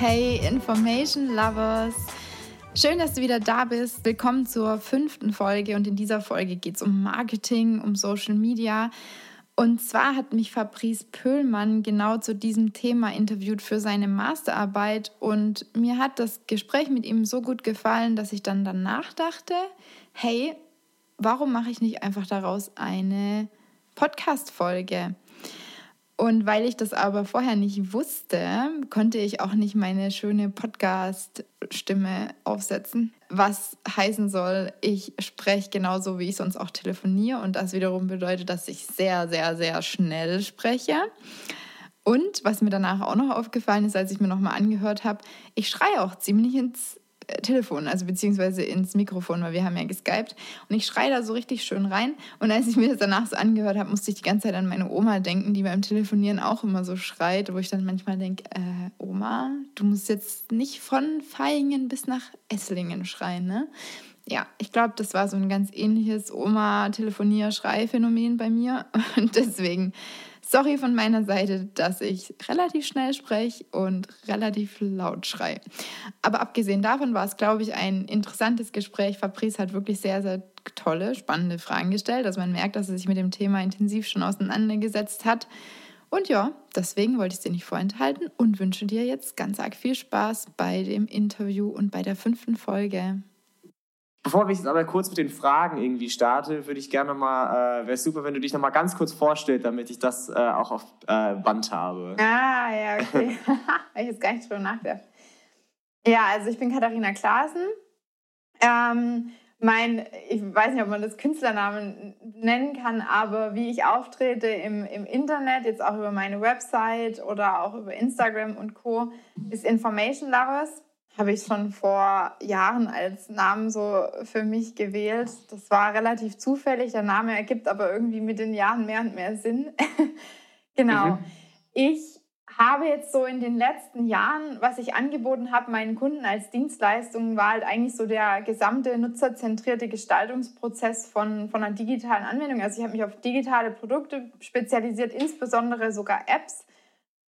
Hey Information Lovers! Schön, dass du wieder da bist. Willkommen zur fünften Folge und in dieser Folge geht es um Marketing, um Social Media. Und zwar hat mich Fabrice Pöhlmann genau zu diesem Thema interviewt für seine Masterarbeit und mir hat das Gespräch mit ihm so gut gefallen, dass ich dann danach dachte, hey, warum mache ich nicht einfach daraus eine Podcast-Folge? Und weil ich das aber vorher nicht wusste, konnte ich auch nicht meine schöne Podcast-Stimme aufsetzen. Was heißen soll, ich spreche genauso, wie ich sonst auch telefoniere. Und das wiederum bedeutet, dass ich sehr, sehr, sehr schnell spreche. Und was mir danach auch noch aufgefallen ist, als ich mir nochmal angehört habe, ich schreie auch ziemlich ins Telefon, also beziehungsweise ins Mikrofon, weil wir haben ja geskypt. Und ich schreie da so richtig schön rein. Und als ich mir das danach so angehört habe, musste ich die ganze Zeit an meine Oma denken, die beim Telefonieren auch immer so schreit, wo ich dann manchmal denke, äh, Oma, du musst jetzt nicht von Feingen bis nach Esslingen schreien, ne? Ja, ich glaube, das war so ein ganz ähnliches Oma-Telefonier-Schrei-Phänomen bei mir. Und deswegen Sorry von meiner Seite, dass ich relativ schnell spreche und relativ laut schreie. Aber abgesehen davon war es, glaube ich, ein interessantes Gespräch. Fabrice hat wirklich sehr, sehr tolle, spannende Fragen gestellt. Also man merkt, dass er sich mit dem Thema intensiv schon auseinandergesetzt hat. Und ja, deswegen wollte ich es dir nicht vorenthalten und wünsche dir jetzt ganz arg viel Spaß bei dem Interview und bei der fünften Folge. Bevor ich jetzt aber kurz mit den Fragen irgendwie starte, würde ich gerne mal, äh, wäre super, wenn du dich noch mal ganz kurz vorstellst, damit ich das äh, auch auf äh, Band habe. Ah, ja, okay. Ich jetzt gar nicht drüber nachgedacht. Ja, also ich bin Katharina Klaasen. Ähm, mein, ich weiß nicht, ob man das Künstlernamen nennen kann, aber wie ich auftrete im, im Internet, jetzt auch über meine Website oder auch über Instagram und Co., ist Information Lovers habe ich schon vor Jahren als Namen so für mich gewählt. Das war relativ zufällig. Der Name ergibt aber irgendwie mit den Jahren mehr und mehr Sinn. genau. Mhm. Ich habe jetzt so in den letzten Jahren, was ich angeboten habe, meinen Kunden als Dienstleistung, war halt eigentlich so der gesamte nutzerzentrierte Gestaltungsprozess von, von einer digitalen Anwendung. Also ich habe mich auf digitale Produkte spezialisiert, insbesondere sogar Apps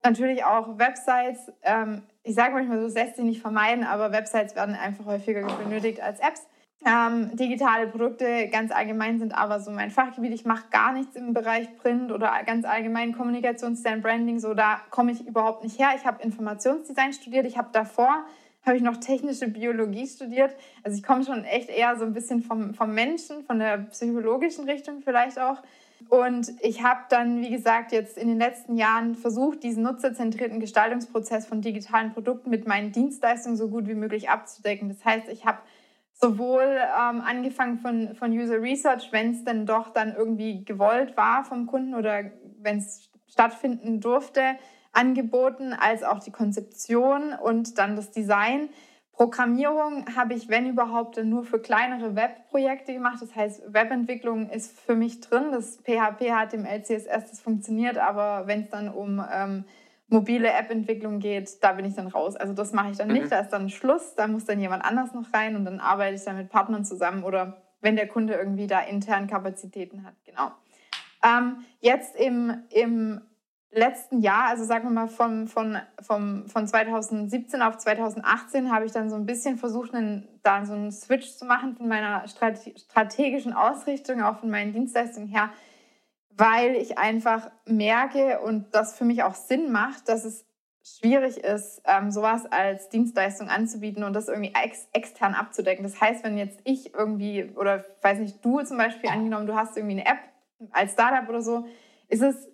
natürlich auch Websites. Ähm, ich sage manchmal so, das lässt sich nicht vermeiden, aber Websites werden einfach häufiger benötigt als Apps. Ähm, digitale Produkte ganz allgemein sind aber so mein Fachgebiet. Ich mache gar nichts im Bereich Print oder ganz allgemein Kommunikationsdesign, Branding. So da komme ich überhaupt nicht her. Ich habe Informationsdesign studiert. Ich habe davor habe ich noch technische Biologie studiert. Also ich komme schon echt eher so ein bisschen vom, vom Menschen, von der psychologischen Richtung vielleicht auch. Und ich habe dann, wie gesagt, jetzt in den letzten Jahren versucht, diesen nutzerzentrierten Gestaltungsprozess von digitalen Produkten mit meinen Dienstleistungen so gut wie möglich abzudecken. Das heißt, ich habe sowohl ähm, angefangen von, von User Research, wenn es denn doch dann irgendwie gewollt war vom Kunden oder wenn es stattfinden durfte, angeboten, als auch die Konzeption und dann das Design. Programmierung habe ich, wenn überhaupt, nur für kleinere Webprojekte gemacht. Das heißt, Webentwicklung ist für mich drin. Das PHP, HTML, CSS, das funktioniert, aber wenn es dann um ähm, mobile App-Entwicklung geht, da bin ich dann raus. Also das mache ich dann mhm. nicht. Da ist dann Schluss. Da muss dann jemand anders noch rein und dann arbeite ich dann mit Partnern zusammen oder wenn der Kunde irgendwie da intern Kapazitäten hat. Genau. Ähm, jetzt im, im letzten Jahr, also sagen wir mal von, von, von, von 2017 auf 2018, habe ich dann so ein bisschen versucht, einen, da so einen Switch zu machen von meiner strategischen Ausrichtung, auch von meinen Dienstleistungen her, weil ich einfach merke und das für mich auch Sinn macht, dass es schwierig ist, ähm, sowas als Dienstleistung anzubieten und das irgendwie ex extern abzudecken. Das heißt, wenn jetzt ich irgendwie, oder weiß nicht, du zum Beispiel angenommen, du hast irgendwie eine App als Startup oder so, ist es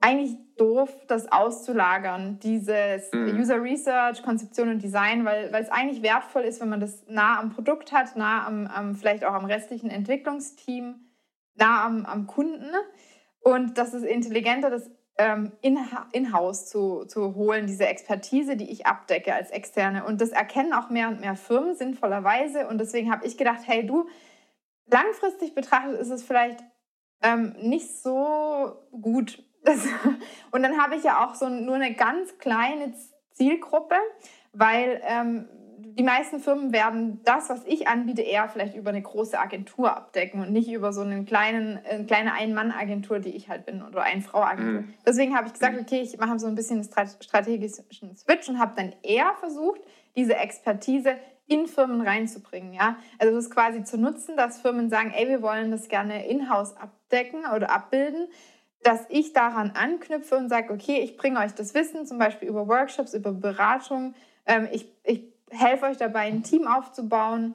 eigentlich doof, das auszulagern, dieses mhm. User Research, Konzeption und Design, weil, weil es eigentlich wertvoll ist, wenn man das nah am Produkt hat, nah am, am vielleicht auch am restlichen Entwicklungsteam, nah am, am Kunden. Und das ist intelligenter, das ähm, in-house in zu, zu holen, diese Expertise, die ich abdecke als Externe. Und das erkennen auch mehr und mehr Firmen sinnvollerweise. Und deswegen habe ich gedacht, hey du, langfristig betrachtet ist es vielleicht ähm, nicht so gut, das, und dann habe ich ja auch so nur eine ganz kleine Zielgruppe, weil ähm, die meisten Firmen werden das, was ich anbiete, eher vielleicht über eine große Agentur abdecken und nicht über so einen kleinen, eine kleine Ein-Mann-Agentur, die ich halt bin, oder Ein-Frau-Agentur. Mhm. Deswegen habe ich gesagt, mhm. okay, ich mache so ein bisschen einen strategischen Switch und habe dann eher versucht, diese Expertise in Firmen reinzubringen. Ja? Also das quasi zu nutzen, dass Firmen sagen, ey, wir wollen das gerne in-house abdecken oder abbilden, dass ich daran anknüpfe und sage, okay, ich bringe euch das Wissen, zum Beispiel über Workshops, über Beratung. Ähm, ich, ich helfe euch dabei, ein Team aufzubauen.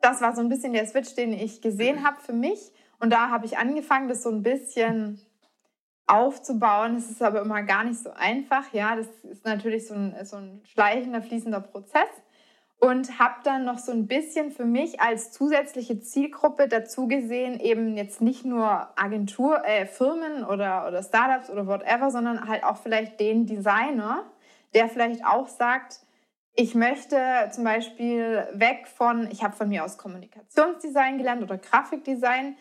Das war so ein bisschen der Switch, den ich gesehen habe für mich. Und da habe ich angefangen, das so ein bisschen aufzubauen. Es ist aber immer gar nicht so einfach. Ja, das ist natürlich so ein, so ein schleichender, fließender Prozess und habe dann noch so ein bisschen für mich als zusätzliche Zielgruppe dazu gesehen, eben jetzt nicht nur Agentur, äh, Firmen oder, oder Startups oder whatever, sondern halt auch vielleicht den Designer, der vielleicht auch sagt, ich möchte zum Beispiel weg von, ich habe von mir aus Kommunikationsdesign gelernt oder Grafikdesign,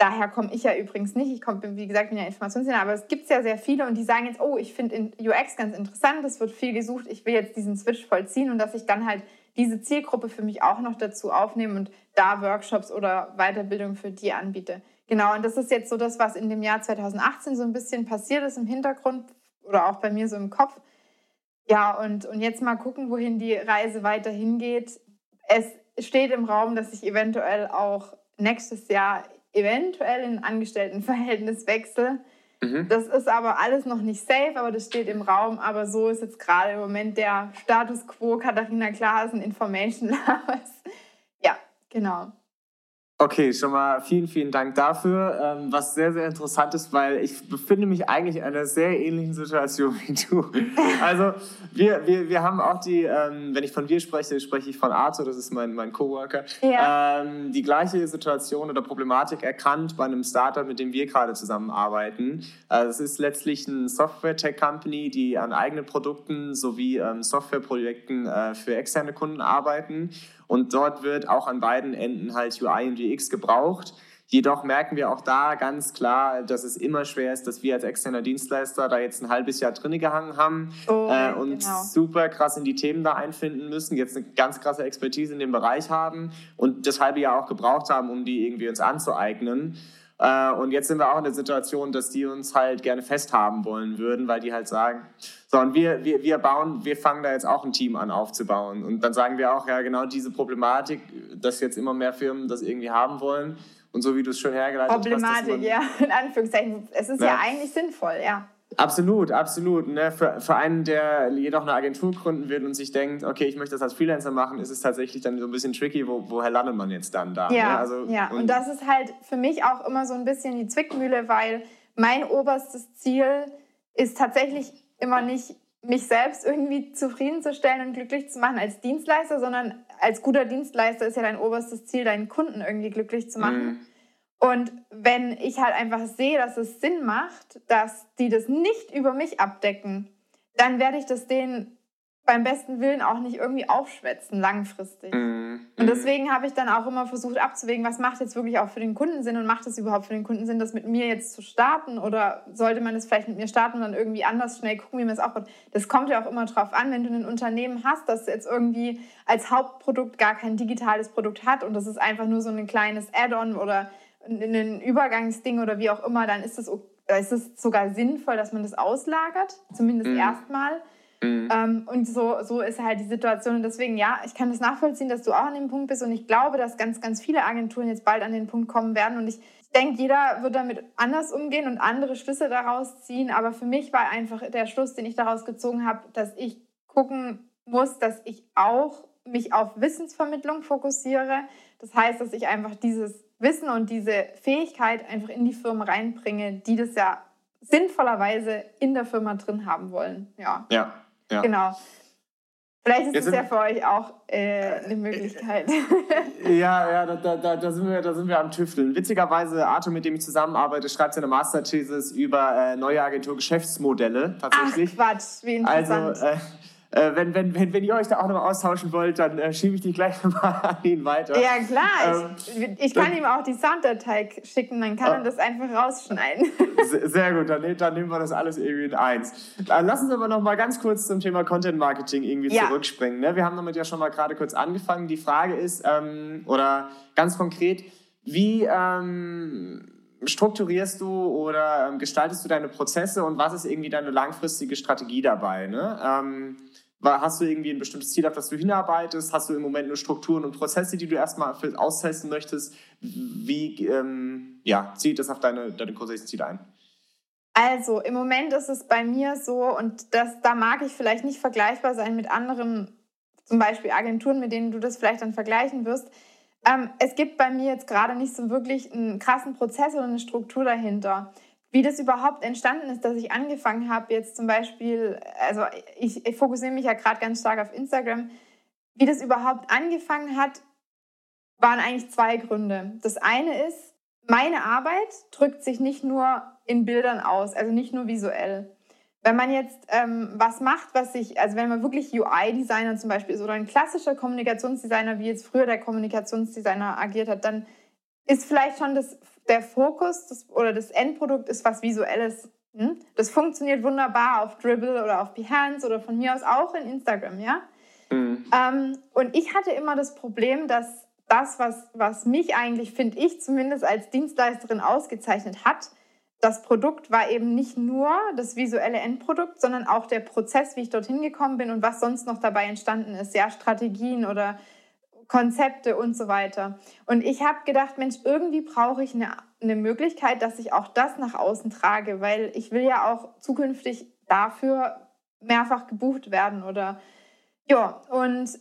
daher komme ich ja übrigens nicht. Ich komme, wie gesagt, in der Informationsdesigner, aber es gibt ja sehr viele und die sagen jetzt, oh, ich finde UX ganz interessant, es wird viel gesucht, ich will jetzt diesen Switch vollziehen und dass ich dann halt diese Zielgruppe für mich auch noch dazu aufnehme und da Workshops oder Weiterbildung für die anbiete. Genau, und das ist jetzt so das, was in dem Jahr 2018 so ein bisschen passiert ist im Hintergrund oder auch bei mir so im Kopf. Ja, und, und jetzt mal gucken, wohin die Reise weiterhin geht. Es steht im Raum, dass ich eventuell auch nächstes Jahr eventuell in Angestelltenverhältnis wechsle. Mhm. Das ist aber alles noch nicht safe, aber das steht im Raum. Aber so ist jetzt gerade im Moment der Status quo Katharina Klaasen Information Labs. ja, genau. Okay, schon mal vielen, vielen Dank dafür. Ähm, was sehr, sehr interessant ist, weil ich befinde mich eigentlich in einer sehr ähnlichen Situation wie du. Also wir, wir, wir haben auch die, ähm, wenn ich von wir spreche, spreche ich von Arthur, das ist mein, mein Coworker, ja. ähm, die gleiche Situation oder Problematik erkannt bei einem Startup, mit dem wir gerade zusammenarbeiten. Also es ist letztlich eine Software-Tech-Company, die an eigenen Produkten sowie ähm, Softwareprojekten äh, für externe Kunden arbeiten. Und dort wird auch an beiden Enden halt UI und UX gebraucht. Jedoch merken wir auch da ganz klar, dass es immer schwer ist, dass wir als externer Dienstleister da jetzt ein halbes Jahr drin gehangen haben oh, äh, und genau. super krass in die Themen da einfinden müssen, jetzt eine ganz krasse Expertise in dem Bereich haben und das halbe Jahr auch gebraucht haben, um die irgendwie uns anzueignen. Äh, und jetzt sind wir auch in der Situation, dass die uns halt gerne festhaben wollen würden, weil die halt sagen, so, und wir, wir, wir bauen, wir fangen da jetzt auch ein Team an aufzubauen. Und dann sagen wir auch, ja, genau diese Problematik, dass jetzt immer mehr Firmen das irgendwie haben wollen. Und so wie du es schon hergeleitet Problematik, hast. Problematik, ja, in Anführungszeichen. Es ist ja, ja eigentlich sinnvoll, ja. Absolut, absolut. Ne? Für, für einen, der jedoch eine Agentur gründen will und sich denkt, okay, ich möchte das als Freelancer machen, ist es tatsächlich dann so ein bisschen tricky, wo, woher landet man jetzt dann da? Ja, ne? also, ja. Und, und das ist halt für mich auch immer so ein bisschen die Zwickmühle, weil mein oberstes Ziel ist tatsächlich immer nicht, mich selbst irgendwie zufriedenzustellen und glücklich zu machen als Dienstleister, sondern als guter Dienstleister ist ja dein oberstes Ziel, deinen Kunden irgendwie glücklich zu machen. Mhm. Und wenn ich halt einfach sehe, dass es Sinn macht, dass die das nicht über mich abdecken, dann werde ich das denen beim besten Willen auch nicht irgendwie aufschwätzen langfristig. Mm, Und deswegen habe ich dann auch immer versucht abzuwägen, was macht jetzt wirklich auch für den Kunden Sinn und macht es überhaupt für den Kunden Sinn, das mit mir jetzt zu starten oder sollte man es vielleicht mit mir starten und dann irgendwie anders schnell gucken, wie man es aufbaut. Das kommt ja auch immer drauf an, wenn du ein Unternehmen hast, das jetzt irgendwie als Hauptprodukt gar kein digitales Produkt hat und das ist einfach nur so ein kleines Add-on oder ein Übergangsding oder wie auch immer, dann ist es, ist es sogar sinnvoll, dass man das auslagert, zumindest mhm. erstmal. Mhm. Ähm, und so, so ist halt die Situation. Und deswegen, ja, ich kann das nachvollziehen, dass du auch an dem Punkt bist. Und ich glaube, dass ganz, ganz viele Agenturen jetzt bald an den Punkt kommen werden. Und ich denke, jeder wird damit anders umgehen und andere Schlüsse daraus ziehen. Aber für mich war einfach der Schluss, den ich daraus gezogen habe, dass ich gucken muss, dass ich auch mich auf Wissensvermittlung fokussiere. Das heißt, dass ich einfach dieses Wissen und diese Fähigkeit einfach in die Firma reinbringe, die das ja sinnvollerweise in der Firma drin haben wollen. Ja. Ja. ja. Genau. Vielleicht ist Jetzt es ja für euch auch äh, eine Möglichkeit. ja, ja, da, da, da, sind wir, da sind wir am Tüfteln. Witzigerweise, Arthur, mit dem ich zusammenarbeite, schreibt seine Masterthesis über äh, neue Agentur-Geschäftsmodelle tatsächlich. Ach Quatsch, wie interessant. Also, äh, Äh, wenn, wenn, wenn, wenn ihr euch da auch noch austauschen wollt, dann äh, schiebe ich die gleich nochmal an ihn weiter. Ja, klar. Ähm, ich, ich kann ihm auch die Sounddatei schicken, dann kann er das einfach rausschneiden. Sehr gut, dann, dann nehmen wir das alles irgendwie in eins. Dann lass uns aber noch mal ganz kurz zum Thema Content Marketing irgendwie ja. zurückspringen. Ne? Wir haben damit ja schon mal gerade kurz angefangen. Die Frage ist, ähm, oder ganz konkret, wie ähm, strukturierst du oder ähm, gestaltest du deine Prozesse und was ist irgendwie deine langfristige Strategie dabei? Ne? Ähm, Hast du irgendwie ein bestimmtes Ziel, auf das du hinarbeitest? Hast du im Moment nur Strukturen und Prozesse, die du erstmal austesten möchtest? Wie ähm, ja, zieht das auf deine, deine grundsätzlichen Ziele ein? Also im Moment ist es bei mir so, und das, da mag ich vielleicht nicht vergleichbar sein mit anderen, zum Beispiel Agenturen, mit denen du das vielleicht dann vergleichen wirst. Ähm, es gibt bei mir jetzt gerade nicht so wirklich einen krassen Prozess oder eine Struktur dahinter. Wie das überhaupt entstanden ist, dass ich angefangen habe, jetzt zum Beispiel, also ich, ich fokussiere mich ja gerade ganz stark auf Instagram, wie das überhaupt angefangen hat, waren eigentlich zwei Gründe. Das eine ist, meine Arbeit drückt sich nicht nur in Bildern aus, also nicht nur visuell. Wenn man jetzt ähm, was macht, was sich, also wenn man wirklich UI-Designer zum Beispiel ist oder ein klassischer Kommunikationsdesigner, wie jetzt früher der Kommunikationsdesigner agiert hat, dann ist vielleicht schon das, der Fokus das, oder das Endprodukt ist was Visuelles. Hm? Das funktioniert wunderbar auf Dribble oder auf Behance oder von mir aus auch in Instagram, ja. Mhm. Ähm, und ich hatte immer das Problem, dass das, was, was mich eigentlich, finde ich, zumindest als Dienstleisterin ausgezeichnet hat, das Produkt war eben nicht nur das visuelle Endprodukt, sondern auch der Prozess, wie ich dorthin gekommen bin und was sonst noch dabei entstanden ist. Ja, Strategien oder Konzepte und so weiter. Und ich habe gedacht, Mensch, irgendwie brauche ich eine, eine Möglichkeit, dass ich auch das nach außen trage, weil ich will ja auch zukünftig dafür mehrfach gebucht werden oder ja, und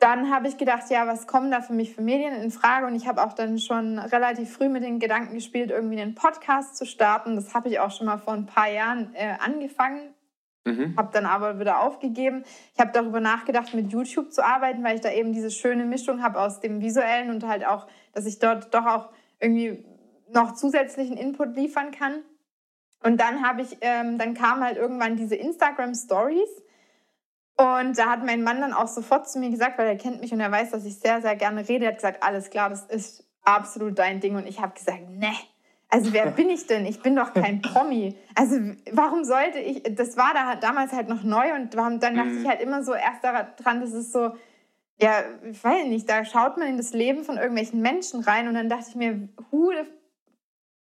dann habe ich gedacht, ja, was kommen da für mich für Medien in Frage? Und ich habe auch dann schon relativ früh mit den Gedanken gespielt, irgendwie einen Podcast zu starten. Das habe ich auch schon mal vor ein paar Jahren äh, angefangen, mhm. habe dann aber wieder aufgegeben. Ich habe darüber nachgedacht, mit YouTube zu arbeiten, weil ich da eben diese schöne Mischung habe aus dem visuellen und halt auch, dass ich dort doch auch irgendwie noch zusätzlichen Input liefern kann. Und dann habe ich, ähm, dann kamen halt irgendwann diese Instagram Stories und da hat mein Mann dann auch sofort zu mir gesagt, weil er kennt mich und er weiß, dass ich sehr, sehr gerne rede. Er hat gesagt, alles klar, das ist absolut dein Ding. Und ich habe gesagt, ne. Also wer bin ich denn? Ich bin doch kein Promi. Also warum sollte ich, das war da damals halt noch neu und dann dachte ich mhm. halt immer so erst daran, das ist so, ja, ich weiß nicht, da schaut man in das Leben von irgendwelchen Menschen rein und dann dachte ich mir, hu,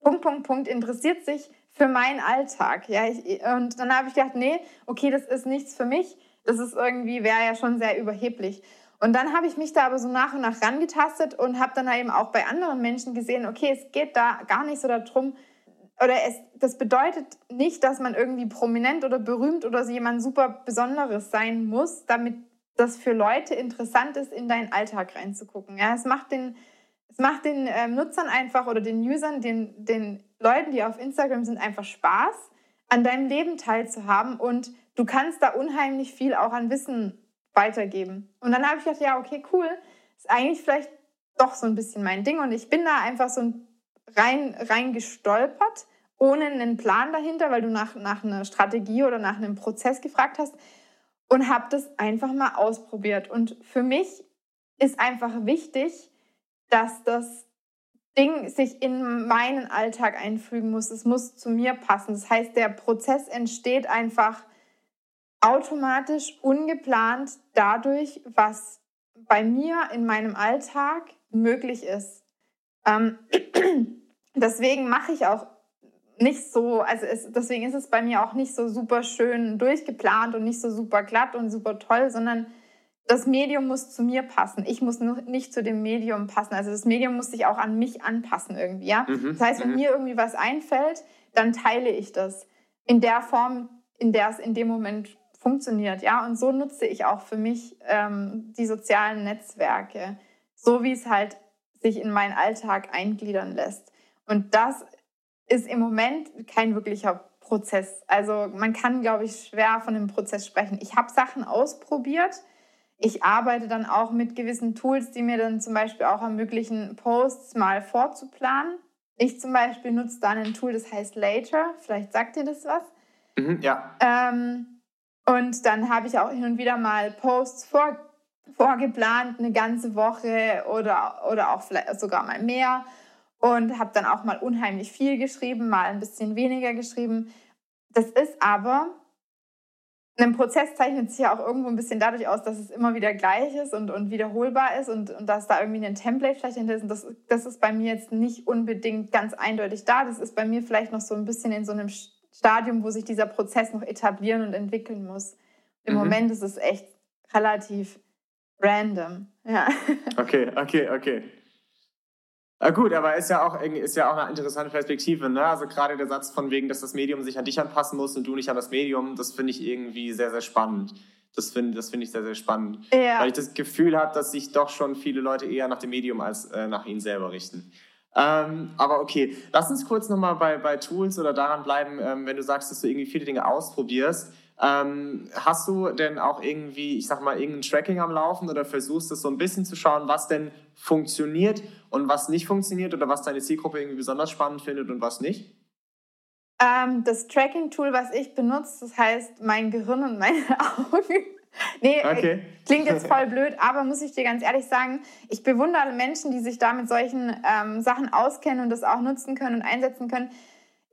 Punkt, Punkt, Punkt, interessiert sich für meinen Alltag. Ja, ich, und dann habe ich gedacht, nee, okay, das ist nichts für mich das ist irgendwie, wäre ja schon sehr überheblich. Und dann habe ich mich da aber so nach und nach rangetastet und habe dann eben auch bei anderen Menschen gesehen, okay, es geht da gar nicht so darum, oder es, das bedeutet nicht, dass man irgendwie prominent oder berühmt oder so jemand super Besonderes sein muss, damit das für Leute interessant ist, in deinen Alltag reinzugucken. Ja, es macht den, es macht den äh, Nutzern einfach oder den Usern, den, den Leuten, die auf Instagram sind, einfach Spaß, an deinem Leben teilzuhaben und du kannst da unheimlich viel auch an Wissen weitergeben. Und dann habe ich gedacht, ja, okay, cool, ist eigentlich vielleicht doch so ein bisschen mein Ding. Und ich bin da einfach so rein, rein gestolpert, ohne einen Plan dahinter, weil du nach, nach einer Strategie oder nach einem Prozess gefragt hast und habe das einfach mal ausprobiert. Und für mich ist einfach wichtig, dass das Ding sich in meinen Alltag einfügen muss. Es muss zu mir passen. Das heißt, der Prozess entsteht einfach automatisch, ungeplant dadurch, was bei mir in meinem Alltag möglich ist. Ähm, deswegen mache ich auch nicht so, also es, deswegen ist es bei mir auch nicht so super schön durchgeplant und nicht so super glatt und super toll, sondern das Medium muss zu mir passen. Ich muss nicht zu dem Medium passen. Also das Medium muss sich auch an mich anpassen irgendwie, ja. Mhm. Das heißt, wenn mhm. mir irgendwie was einfällt, dann teile ich das in der Form, in der es in dem Moment funktioniert. Ja, und so nutze ich auch für mich ähm, die sozialen Netzwerke, so wie es halt sich in meinen Alltag eingliedern lässt. Und das ist im Moment kein wirklicher Prozess. Also man kann, glaube ich, schwer von einem Prozess sprechen. Ich habe Sachen ausprobiert. Ich arbeite dann auch mit gewissen Tools, die mir dann zum Beispiel auch ermöglichen, Posts mal vorzuplanen. Ich zum Beispiel nutze dann ein Tool, das heißt Later. Vielleicht sagt ihr das was. Mhm, ja. Ähm, Und dann habe ich auch hin und wieder mal Posts vor, vorgeplant, eine ganze Woche oder, oder auch vielleicht sogar mal mehr. Und habe dann auch mal unheimlich viel geschrieben, mal ein bisschen weniger geschrieben. Das ist aber ein Prozess zeichnet sich ja auch irgendwo ein bisschen dadurch aus, dass es immer wieder gleich ist und, und wiederholbar ist und, und dass da irgendwie ein Template vielleicht hinter ist. Und das, das ist bei mir jetzt nicht unbedingt ganz eindeutig da. Das ist bei mir vielleicht noch so ein bisschen in so einem Stadium, wo sich dieser Prozess noch etablieren und entwickeln muss. Im mhm. Moment ist es echt relativ random. Ja. Okay, okay, okay. Ah, gut, aber ist ja auch ist ja auch eine interessante Perspektive, ne? Also gerade der Satz von wegen, dass das Medium sich an dich anpassen muss und du nicht an das Medium, das finde ich irgendwie sehr, sehr spannend. Das finde das finde ich sehr, sehr spannend. Ja. Weil ich das Gefühl habe, dass sich doch schon viele Leute eher nach dem Medium als äh, nach ihnen selber richten. Ähm, aber okay, lass uns kurz nochmal bei, bei Tools oder daran bleiben, ähm, wenn du sagst, dass du irgendwie viele Dinge ausprobierst. Ähm, hast du denn auch irgendwie, ich sag mal, irgendein Tracking am Laufen oder versuchst es so ein bisschen zu schauen, was denn funktioniert und was nicht funktioniert oder was deine Zielgruppe irgendwie besonders spannend findet und was nicht? Ähm, das Tracking-Tool, was ich benutze, das heißt mein Gehirn und meine Augen. nee, äh, okay. klingt jetzt voll blöd, aber muss ich dir ganz ehrlich sagen, ich bewundere Menschen, die sich da mit solchen ähm, Sachen auskennen und das auch nutzen können und einsetzen können.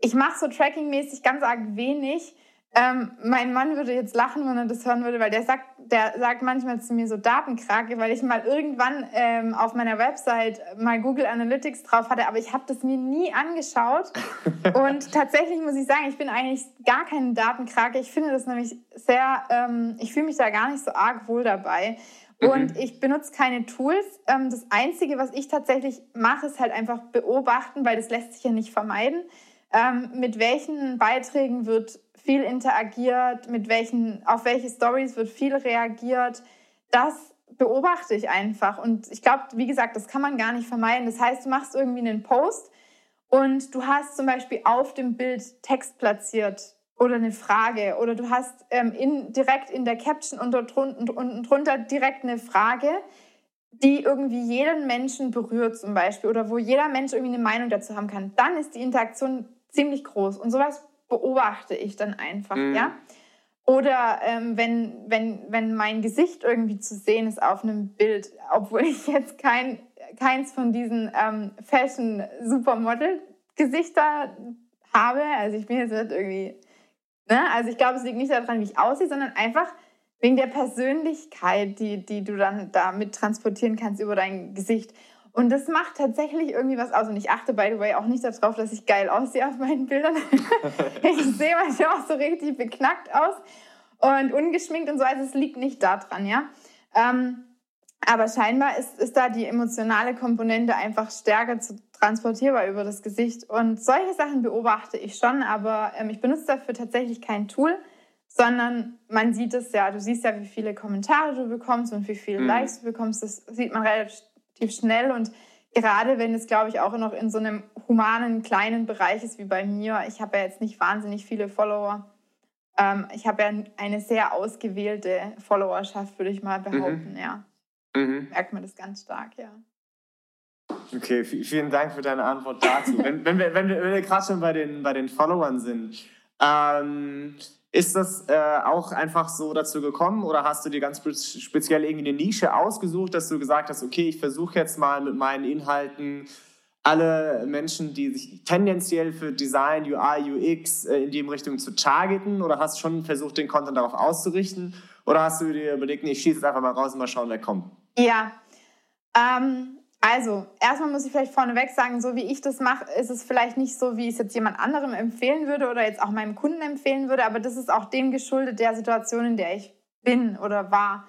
Ich mache so trackingmäßig ganz arg wenig ähm, mein Mann würde jetzt lachen, wenn er das hören würde, weil der sagt, der sagt manchmal zu mir so Datenkrake, weil ich mal irgendwann ähm, auf meiner Website mal Google Analytics drauf hatte, aber ich habe das mir nie angeschaut. Und tatsächlich muss ich sagen, ich bin eigentlich gar keine Datenkrake. Ich finde das nämlich sehr, ähm, ich fühle mich da gar nicht so arg wohl dabei. Und mhm. ich benutze keine Tools. Ähm, das Einzige, was ich tatsächlich mache, ist halt einfach beobachten, weil das lässt sich ja nicht vermeiden. Ähm, mit welchen Beiträgen wird viel interagiert, mit welchen, auf welche Stories wird viel reagiert. Das beobachte ich einfach. Und ich glaube, wie gesagt, das kann man gar nicht vermeiden. Das heißt, du machst irgendwie einen Post und du hast zum Beispiel auf dem Bild Text platziert oder eine Frage oder du hast ähm, in, direkt in der Caption unter, unten drunter direkt eine Frage, die irgendwie jeden Menschen berührt zum Beispiel oder wo jeder Mensch irgendwie eine Meinung dazu haben kann. Dann ist die Interaktion ziemlich groß. Und sowas beobachte ich dann einfach, mhm. ja. Oder ähm, wenn, wenn, wenn mein Gesicht irgendwie zu sehen ist auf einem Bild, obwohl ich jetzt kein, keins von diesen ähm, Fashion-Supermodel-Gesichter habe. Also ich bin jetzt nicht irgendwie, ne? Also ich glaube, es liegt nicht daran, wie ich aussehe, sondern einfach wegen der Persönlichkeit, die, die du dann damit transportieren kannst über dein Gesicht. Und das macht tatsächlich irgendwie was aus. Und ich achte, by the way, auch nicht darauf, dass ich geil aussehe auf meinen Bildern. ich sehe manchmal auch so richtig beknackt aus und ungeschminkt und so. Also es liegt nicht daran, ja. Ähm, aber scheinbar ist, ist da die emotionale Komponente einfach stärker zu transportierbar über das Gesicht. Und solche Sachen beobachte ich schon, aber ähm, ich benutze dafür tatsächlich kein Tool, sondern man sieht es ja, du siehst ja, wie viele Kommentare du bekommst und wie viele mhm. Likes du bekommst. Das sieht man relativ relativ schnell und gerade wenn es, glaube ich, auch noch in so einem humanen, kleinen Bereich ist wie bei mir. Ich habe ja jetzt nicht wahnsinnig viele Follower. Ähm, ich habe ja eine sehr ausgewählte Followerschaft, würde ich mal behaupten, mhm. ja. Mhm. Merkt man das ganz stark, ja. Okay, vielen Dank für deine Antwort dazu. wenn, wenn wir, wenn wir, wir gerade schon bei den, bei den Followern sind, ähm, ist das äh, auch einfach so dazu gekommen oder hast du dir ganz speziell irgendwie eine Nische ausgesucht, dass du gesagt hast, okay, ich versuche jetzt mal mit meinen Inhalten alle Menschen, die sich tendenziell für Design, UI, UX äh, in die Richtung zu targeten? Oder hast du schon versucht, den Content darauf auszurichten? Oder hast du dir überlegt, nee, ich schieße es einfach mal raus und mal schauen, wer kommt? Ja, ähm, also, erstmal muss ich vielleicht vorneweg sagen, so wie ich das mache, ist es vielleicht nicht so, wie ich es jetzt jemand anderem empfehlen würde oder jetzt auch meinem Kunden empfehlen würde, aber das ist auch dem geschuldet der Situation, in der ich bin oder war.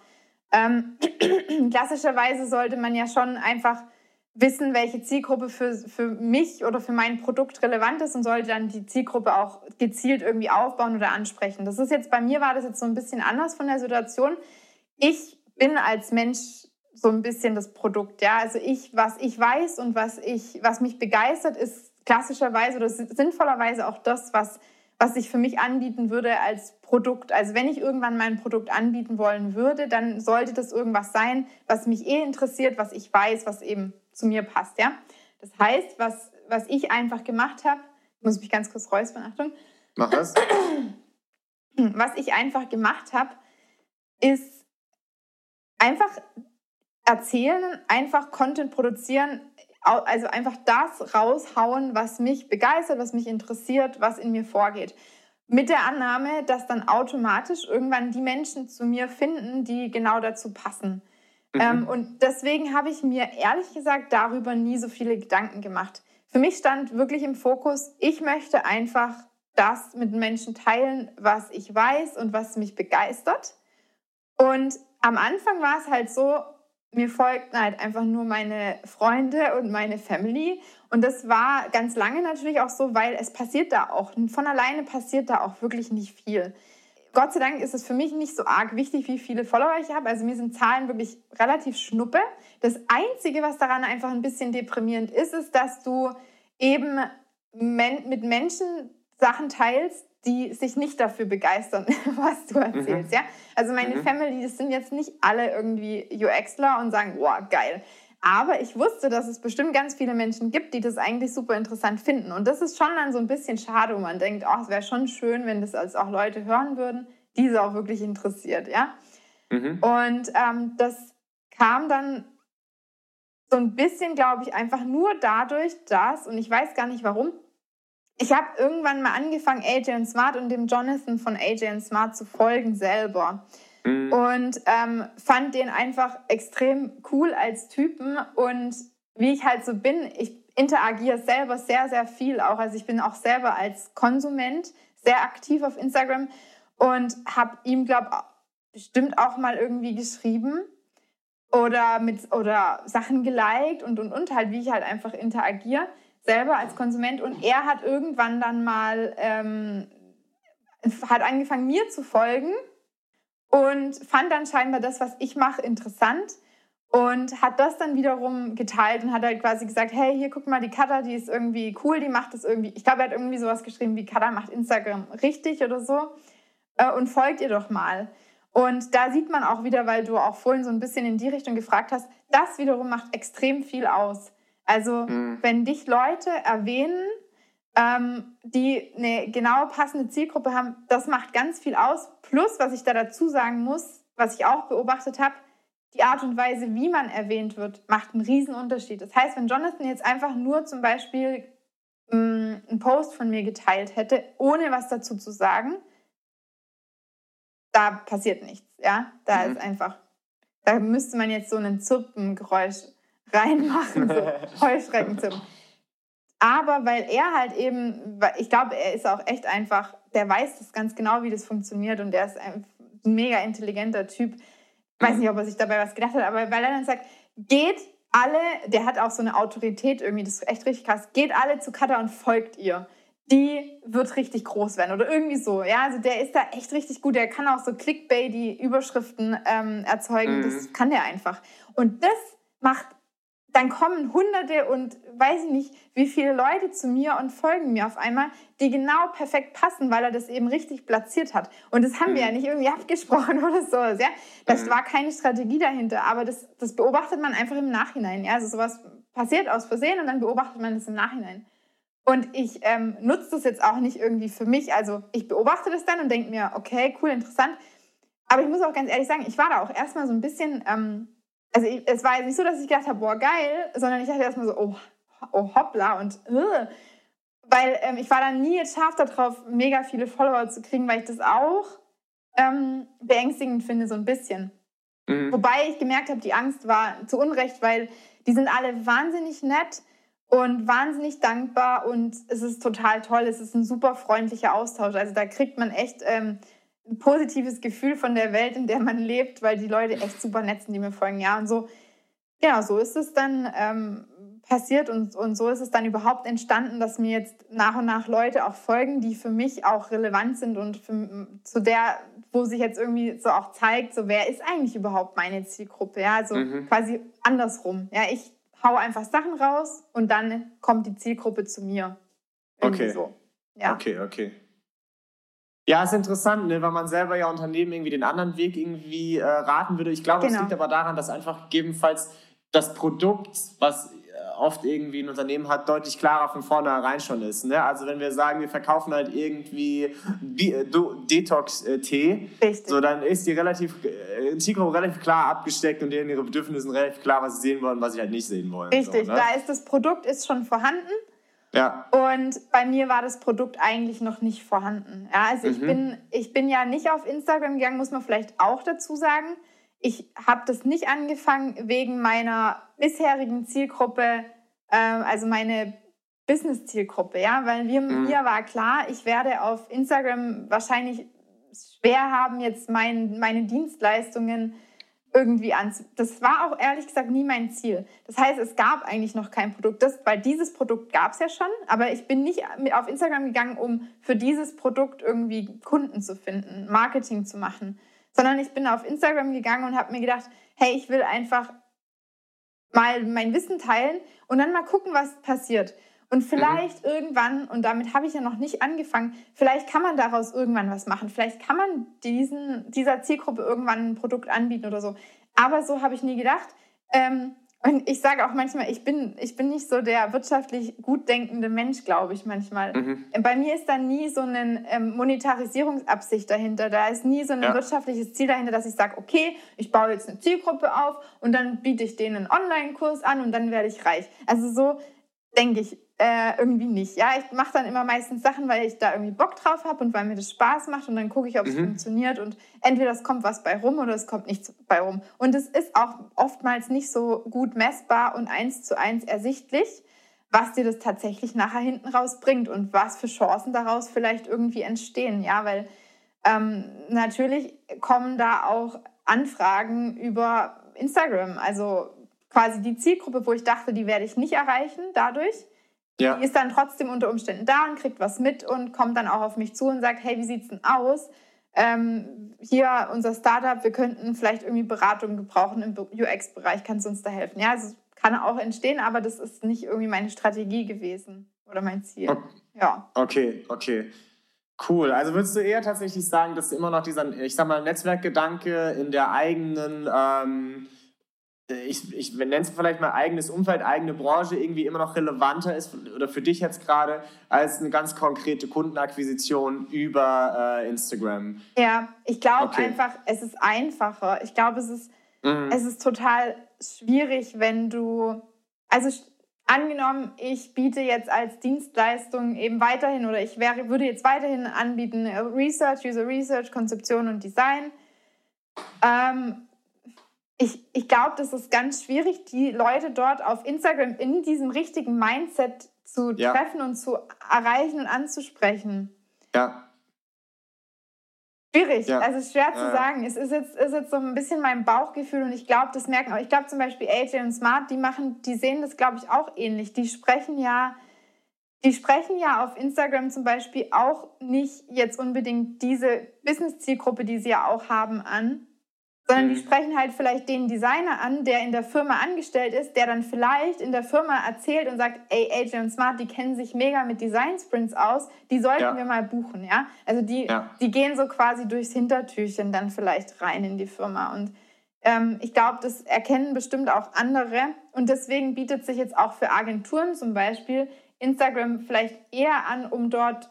Ähm, klassischerweise sollte man ja schon einfach wissen, welche Zielgruppe für, für mich oder für mein Produkt relevant ist und sollte dann die Zielgruppe auch gezielt irgendwie aufbauen oder ansprechen. Das ist jetzt bei mir war das jetzt so ein bisschen anders von der Situation. Ich bin als Mensch so ein bisschen das Produkt. Ja, also ich, was ich weiß und was ich, was mich begeistert, ist klassischerweise oder sinnvollerweise auch das, was, was ich für mich anbieten würde als Produkt. Also wenn ich irgendwann mein Produkt anbieten wollen würde, dann sollte das irgendwas sein, was mich eh interessiert, was ich weiß, was eben zu mir passt. Ja, das heißt, was, was ich einfach gemacht habe, muss mich ganz kurz räuspern, Achtung. Mach das. was ich einfach gemacht habe, ist einfach erzählen, einfach Content produzieren, also einfach das raushauen, was mich begeistert, was mich interessiert, was in mir vorgeht. Mit der Annahme, dass dann automatisch irgendwann die Menschen zu mir finden, die genau dazu passen. Mhm. Ähm, und deswegen habe ich mir ehrlich gesagt darüber nie so viele Gedanken gemacht. Für mich stand wirklich im Fokus, ich möchte einfach das mit Menschen teilen, was ich weiß und was mich begeistert. Und am Anfang war es halt so, mir folgten halt einfach nur meine Freunde und meine Family. Und das war ganz lange natürlich auch so, weil es passiert da auch, von alleine passiert da auch wirklich nicht viel. Gott sei Dank ist es für mich nicht so arg wichtig, wie viele Follower ich habe. Also mir sind Zahlen wirklich relativ schnuppe. Das Einzige, was daran einfach ein bisschen deprimierend ist, ist, dass du eben mit Menschen Sachen teilst, die sich nicht dafür begeistern, was du erzählst. Mhm. Ja? Also meine mhm. Family, das sind jetzt nicht alle irgendwie UXler und sagen, wow, geil. Aber ich wusste, dass es bestimmt ganz viele Menschen gibt, die das eigentlich super interessant finden. Und das ist schon dann so ein bisschen schade, wo man denkt, oh, es wäre schon schön, wenn das als auch Leute hören würden, die es auch wirklich interessiert. Ja? Mhm. Und ähm, das kam dann so ein bisschen, glaube ich, einfach nur dadurch, dass, und ich weiß gar nicht warum, ich habe irgendwann mal angefangen, AJ und Smart und dem Jonathan von AJ und Smart zu folgen selber. Mhm. Und ähm, fand den einfach extrem cool als Typen. Und wie ich halt so bin, ich interagiere selber sehr, sehr viel auch. Also ich bin auch selber als Konsument sehr aktiv auf Instagram und habe ihm, glaube ich, bestimmt auch mal irgendwie geschrieben oder mit oder Sachen geliked und und und halt, wie ich halt einfach interagiere selber als Konsument. Und er hat irgendwann dann mal ähm, hat angefangen, mir zu folgen und fand dann scheinbar das, was ich mache, interessant und hat das dann wiederum geteilt und hat halt quasi gesagt, hey, hier guck mal, die Kata, die ist irgendwie cool, die macht das irgendwie, ich glaube, er hat irgendwie sowas geschrieben wie Kata macht Instagram richtig oder so äh, und folgt ihr doch mal. Und da sieht man auch wieder, weil du auch vorhin so ein bisschen in die Richtung gefragt hast, das wiederum macht extrem viel aus. Also mhm. wenn dich Leute erwähnen, ähm, die eine genau passende Zielgruppe haben, das macht ganz viel aus. Plus, was ich da dazu sagen muss, was ich auch beobachtet habe, die Art und Weise, wie man erwähnt wird, macht einen riesen Unterschied. Das heißt, wenn Jonathan jetzt einfach nur zum Beispiel ähm, einen Post von mir geteilt hätte, ohne was dazu zu sagen, da passiert nichts. Ja, da mhm. ist einfach, da müsste man jetzt so ein Zirpengeräusch reinmachen, so Heuschreckenzimmer. Aber weil er halt eben, ich glaube, er ist auch echt einfach, der weiß das ganz genau, wie das funktioniert und er ist ein mega intelligenter Typ. Ich weiß nicht, ob er sich dabei was gedacht hat, aber weil er dann sagt, geht alle, der hat auch so eine Autorität irgendwie, das ist echt richtig krass, geht alle zu Kata und folgt ihr. Die wird richtig groß werden oder irgendwie so. Ja, also der ist da echt richtig gut. Der kann auch so Clickbait, die Überschriften ähm, erzeugen. Mhm. Das kann der einfach. Und das macht dann kommen Hunderte und weiß ich nicht, wie viele Leute zu mir und folgen mir auf einmal, die genau perfekt passen, weil er das eben richtig platziert hat. Und das haben mhm. wir ja nicht irgendwie abgesprochen oder so. Ja? Das mhm. war keine Strategie dahinter, aber das, das beobachtet man einfach im Nachhinein. Ja? Also sowas passiert aus Versehen und dann beobachtet man das im Nachhinein. Und ich ähm, nutze das jetzt auch nicht irgendwie für mich. Also ich beobachte das dann und denke mir, okay, cool, interessant. Aber ich muss auch ganz ehrlich sagen, ich war da auch erstmal so ein bisschen... Ähm, also ich, es war jetzt nicht so, dass ich gedacht habe, boah, geil, sondern ich dachte erstmal so, oh, oh hoppla und uh, weil ähm, ich war dann nie jetzt scharf darauf, mega viele Follower zu kriegen, weil ich das auch ähm, beängstigend finde, so ein bisschen. Mhm. Wobei ich gemerkt habe, die Angst war zu Unrecht, weil die sind alle wahnsinnig nett und wahnsinnig dankbar und es ist total toll. Es ist ein super freundlicher Austausch. Also da kriegt man echt ähm, ein positives Gefühl von der Welt, in der man lebt, weil die Leute echt super nett sind, die mir folgen. Ja, und so, genau, so ist es dann ähm, passiert und, und so ist es dann überhaupt entstanden, dass mir jetzt nach und nach Leute auch folgen, die für mich auch relevant sind und für, zu der, wo sich jetzt irgendwie so auch zeigt, so wer ist eigentlich überhaupt meine Zielgruppe? Ja, also mhm. quasi andersrum. Ja, ich hau einfach Sachen raus und dann kommt die Zielgruppe zu mir. Irgendwie okay. So. Ja. Okay, okay. Ja, ist interessant, ne? weil man selber ja Unternehmen irgendwie den anderen Weg irgendwie äh, raten würde. Ich glaube, es genau. liegt aber daran, dass einfach gegebenenfalls das Produkt, was äh, oft irgendwie ein Unternehmen hat, deutlich klarer von vornherein schon ist. Ne? Also wenn wir sagen, wir verkaufen halt irgendwie Detox-Tee, so dann ist die relativ, äh, Zielgruppe relativ klar abgesteckt und denen ihre Bedürfnisse sind relativ klar, was sie sehen wollen, was sie halt nicht sehen wollen. Richtig, so, ne? da ist das Produkt ist schon vorhanden. Ja. Und bei mir war das Produkt eigentlich noch nicht vorhanden. Ja, also ich, Mhm. bin, ich bin ja nicht auf Instagram gegangen, muss man vielleicht auch dazu sagen. Ich habe das nicht angefangen wegen meiner bisherigen Zielgruppe, ähm, also meine Business-Zielgruppe, ja, weil wir, Mhm. mir war klar, ich werde auf Instagram wahrscheinlich schwer haben, jetzt mein, meine Dienstleistungen irgendwie an. Das war auch ehrlich gesagt nie mein Ziel. Das heißt, es gab eigentlich noch kein Produkt, das, weil dieses Produkt gab es ja schon, aber ich bin nicht auf Instagram gegangen, um für dieses Produkt irgendwie Kunden zu finden, Marketing zu machen, sondern ich bin auf Instagram gegangen und habe mir gedacht, hey, ich will einfach mal mein Wissen teilen und dann mal gucken, was passiert. Und vielleicht irgendwann, und damit habe ich ja noch nicht angefangen, vielleicht kann man daraus irgendwann was machen. Vielleicht kann man diesen, dieser Zielgruppe irgendwann ein Produkt anbieten oder so. Aber so habe ich nie gedacht. Ähm, und ich sage auch manchmal, ich bin, ich bin nicht so der wirtschaftlich gut denkende Mensch, glaube ich manchmal. Mhm. Bei mir ist da nie so eine ähm, Monetarisierungsabsicht dahinter. Da ist nie so ein Ja. wirtschaftliches Ziel dahinter, dass ich sage, okay, ich baue jetzt eine Zielgruppe auf und dann biete ich denen einen Online-Kurs an und dann werde ich reich. Also so denke ich äh, irgendwie nicht. Ja, ich mache dann immer meistens Sachen, weil ich da irgendwie Bock drauf habe und weil mir das Spaß macht und dann gucke ich, ob es Mhm. funktioniert und entweder es kommt was bei rum oder es kommt nichts bei rum. Und es ist auch oftmals nicht so gut messbar und eins zu eins ersichtlich, was dir das tatsächlich nachher hinten raus bringt und was für Chancen daraus vielleicht irgendwie entstehen. Ja, weil ähm, natürlich kommen da auch Anfragen über Instagram. Also quasi die Zielgruppe, wo ich dachte, die werde ich nicht erreichen dadurch. Ja. Die ist dann trotzdem unter Umständen da und kriegt was mit und kommt dann auch auf mich zu und sagt, hey, wie sieht's denn aus? Ähm, hier unser Startup, wir könnten vielleicht irgendwie Beratung gebrauchen im UX-Bereich, kannst du uns da helfen? Ja, also kann auch entstehen, aber das ist nicht irgendwie meine Strategie gewesen oder mein Ziel. Okay. Ja. Okay, okay. Cool. Also würdest du eher tatsächlich sagen, dass immer noch dieser, ich sag mal, Netzwerkgedanke in der eigenen, ähm, ich, ich nenne es vielleicht mal eigenes Umfeld, eigene Branche irgendwie immer noch relevanter ist oder für dich jetzt gerade als eine ganz konkrete Kundenakquisition über äh, Instagram? Ja, ich glaube Okay. einfach, es ist einfacher. Ich glaube, es ist, Mhm. es ist total schwierig, wenn du, also angenommen, ich biete jetzt als Dienstleistung eben weiterhin oder ich wäre, würde jetzt weiterhin anbieten äh, Research, User Research, Konzeption und Design. Ähm, ich ich glaube, das ist ganz schwierig, die Leute dort auf Instagram in diesem richtigen Mindset zu Ja. treffen und zu erreichen und anzusprechen. Ja. Schwierig, Ja. also schwer zu Ja. sagen. Es ist jetzt, ist jetzt so ein bisschen mein Bauchgefühl und ich glaube, das merken auch. Ich glaube zum Beispiel AJ und Smart, die machen, die sehen das, glaube ich, auch ähnlich. Die sprechen ja, die sprechen ja auf Instagram zum Beispiel auch nicht jetzt unbedingt diese Business-Zielgruppe, die sie ja auch haben, an, sondern die Mhm. sprechen halt vielleicht den Designer an, der in der Firma angestellt ist, der dann vielleicht in der Firma erzählt und sagt, ey, und Smart, die kennen sich mega mit Design Sprints aus, die sollten Ja. wir mal buchen, ja? Also die, Ja. die gehen so quasi durchs Hintertürchen dann vielleicht rein in die Firma und ähm, ich glaube, das erkennen bestimmt auch andere und deswegen bietet sich jetzt auch für Agenturen zum Beispiel Instagram vielleicht eher an, um dort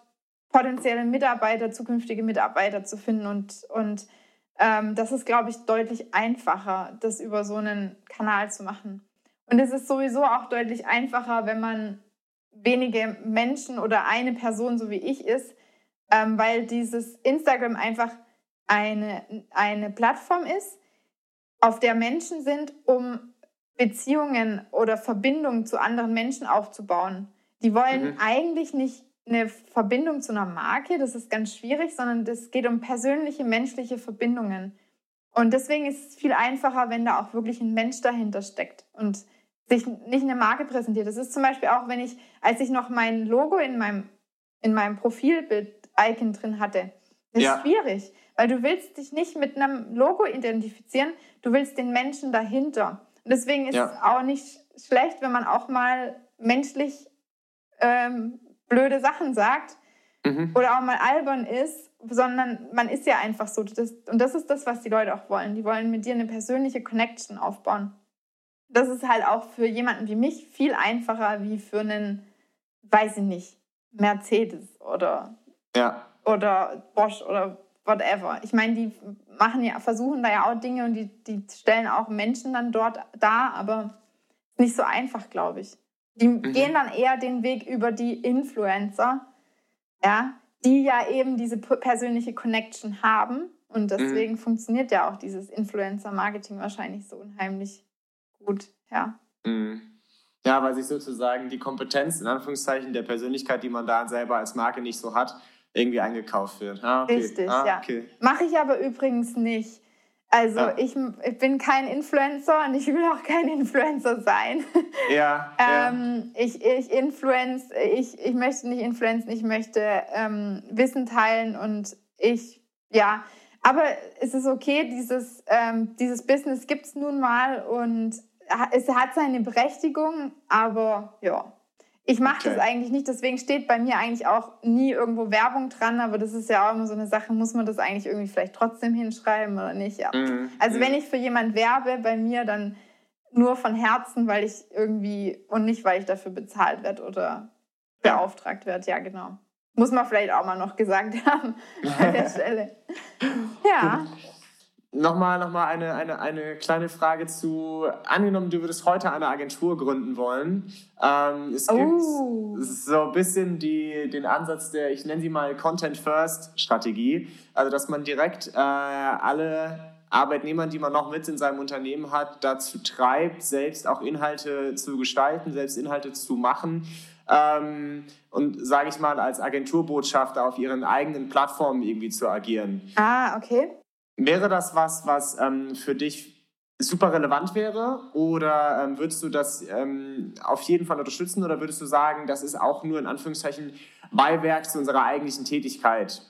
potenzielle Mitarbeiter, zukünftige Mitarbeiter zu finden und, und ähm, das ist, glaube ich, deutlich einfacher, das über so einen Kanal zu machen. Und es ist sowieso auch deutlich einfacher, wenn man wenige Menschen oder eine Person so wie ich ist, ähm, weil dieses Instagram einfach eine, eine Plattform ist, auf der Menschen sind, um Beziehungen oder Verbindungen zu anderen Menschen aufzubauen. Die wollen Mhm. eigentlich nicht eine Verbindung zu einer Marke, das ist ganz schwierig, sondern es geht um persönliche, menschliche Verbindungen. Und deswegen ist es viel einfacher, wenn da auch wirklich ein Mensch dahinter steckt und sich nicht eine Marke präsentiert. Das ist zum Beispiel auch, wenn ich, als ich noch mein Logo in meinem, in meinem Profilbild-Icon drin hatte. Das Ja. ist schwierig, weil du willst dich nicht mit einem Logo identifizieren, du willst den Menschen dahinter. Und deswegen ist Ja. es auch nicht schlecht, wenn man auch mal menschlich ähm, blöde Sachen sagt Mhm. oder auch mal albern ist, sondern man ist ja einfach so. Das, und das ist das, was die Leute auch wollen. Die wollen mit dir eine persönliche Connection aufbauen. das ist halt auch für jemanden wie mich viel einfacher wie für einen, weiß ich nicht, Mercedes oder, ja. oder Bosch oder whatever. Ich meine, die machen ja, versuchen da ja auch Dinge und die, die stellen auch Menschen dann dort dar, aber nicht so einfach, glaube ich. Die mhm. gehen dann eher den Weg über die Influencer, ja, die ja eben diese persönliche Connection haben. Und mhm. deswegen mhm. funktioniert ja auch dieses Influencer-Marketing wahrscheinlich so unheimlich gut, ja. Mhm. Ja, weil sich sozusagen die Kompetenz in Anführungszeichen der Persönlichkeit, die man da selber als Marke nicht so hat, irgendwie eingekauft wird. Ah, okay. Richtig, ah, ja. Okay. Mache ich aber übrigens nicht. Also ja. ich, ich, bin kein Influencer und ich will auch kein Influencer sein. Ja. ähm, ja. Ich, ich influence, ich, ich möchte nicht influenzen, ich möchte ähm, Wissen teilen und ich, ja, aber es ist okay, dieses, ähm, dieses Business gibt es nun mal und es hat seine Berechtigung, aber ja. Ich mache okay. das eigentlich nicht, deswegen steht bei mir eigentlich auch nie irgendwo Werbung dran, aber das ist ja auch immer so eine Sache, muss man das eigentlich irgendwie vielleicht trotzdem hinschreiben oder nicht? Ja. Mhm. Also wenn mhm. ich für jemand werbe bei mir, dann nur von Herzen, weil ich irgendwie und nicht, weil ich dafür bezahlt werde oder beauftragt werde, ja genau. Muss man vielleicht auch mal noch gesagt haben an der Stelle. Ja. Nochmal, nochmal eine, eine, eine kleine Frage zu, angenommen, du würdest heute eine Agentur gründen wollen. Ähm, es gibt oh. so ein bisschen die, den Ansatz der, ich nenne sie mal Content-First-Strategie. Also, dass man direkt äh, alle Arbeitnehmer, die man noch mit in seinem Unternehmen hat, dazu treibt, selbst auch Inhalte zu gestalten, selbst Inhalte zu machen. Ähm, und sage ich mal, als Agenturbotschafter auf ihren eigenen Plattformen irgendwie zu agieren. Ah, okay. Wäre das was, was ähm, für dich super relevant wäre? Oder ähm, würdest du das ähm, auf jeden Fall unterstützen? Oder würdest du sagen, das ist auch nur in Anführungszeichen Beiwerk zu unserer eigentlichen Tätigkeit?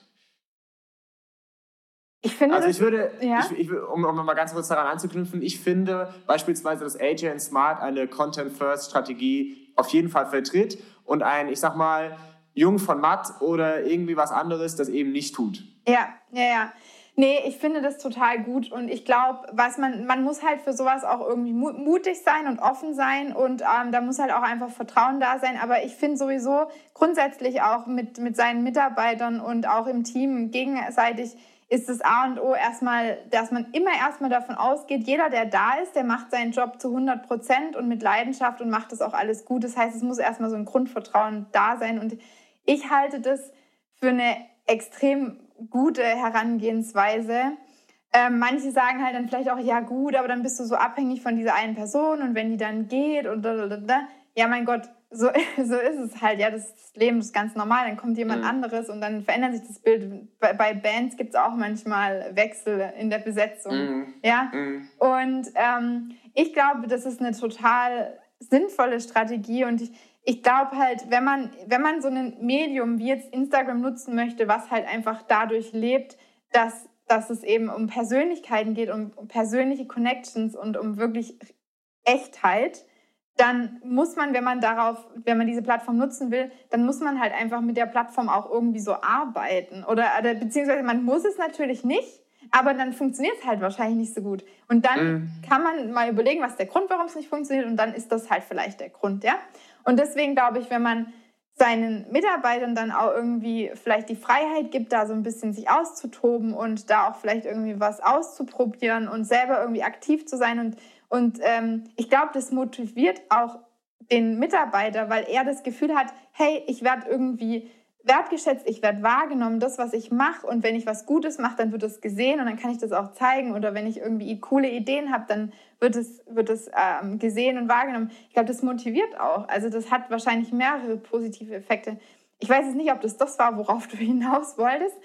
Ich finde, also ich würde, ja? ich, ich, um, um mal ganz kurz daran anzuknüpfen, ich finde beispielsweise, dass AJ Smart eine Content-First-Strategie auf jeden Fall vertritt und ein, ich sag mal, Jung von Matt oder irgendwie was anderes das eben nicht tut. Ja, ja, ja. Nee, ich finde das total gut und ich glaube, was man, man muss halt für sowas auch irgendwie mutig sein und offen sein und ähm, da muss halt auch einfach Vertrauen da sein. Aber ich finde sowieso grundsätzlich auch mit, mit seinen Mitarbeitern und auch im Team gegenseitig ist das A und O erstmal, dass man immer erstmal davon ausgeht, jeder, der da ist, der macht seinen Job zu 100 Prozent und mit Leidenschaft und macht das auch alles gut. Das heißt, es muss erstmal so ein Grundvertrauen da sein und ich halte das für eine extrem gute Herangehensweise. Ähm, manche sagen halt dann vielleicht auch, ja gut, aber dann bist du so abhängig von dieser einen Person und wenn die dann geht und da, da, da, ja mein Gott, so, so ist es halt, ja, das, ist das Leben ist ganz normal, dann kommt jemand mhm. anderes und dann verändert sich das Bild. Bei, bei Bands gibt es auch manchmal Wechsel in der Besetzung, mhm. ja, mhm. und ähm, ich glaube, das ist eine total sinnvolle Strategie und ich, ich glaube halt, wenn man, wenn man so ein Medium wie jetzt Instagram nutzen möchte, was halt einfach dadurch lebt, dass, dass es eben um Persönlichkeiten geht, um, um persönliche Connections und um wirklich Echtheit, dann muss man, wenn man darauf, wenn man diese Plattform nutzen will, dann muss man halt einfach mit der Plattform auch irgendwie so arbeiten. Oder, oder beziehungsweise man muss es natürlich nicht, aber dann funktioniert es halt wahrscheinlich nicht so gut. Und dann mhm. kann man mal überlegen, was der Grund, warum es nicht funktioniert, und dann ist das halt vielleicht der Grund, ja. Und deswegen glaube ich, wenn man seinen Mitarbeitern dann auch irgendwie vielleicht die Freiheit gibt, da so ein bisschen sich auszutoben und da auch vielleicht irgendwie was auszuprobieren und selber irgendwie aktiv zu sein. Und, und ähm, ich glaube, das motiviert auch den Mitarbeiter, weil er das Gefühl hat, hey, ich werde irgendwie wertgeschätzt, ich werde wahrgenommen, das, was ich mache. Und wenn ich was Gutes mache, dann wird es gesehen und dann kann ich das auch zeigen. Oder wenn ich irgendwie coole Ideen habe, dann wird es, wird es ähm, gesehen und wahrgenommen. Ich glaube, das motiviert auch. Also das hat wahrscheinlich mehrere positive Effekte. Ich weiß jetzt nicht, ob das das war, worauf du hinaus wolltest.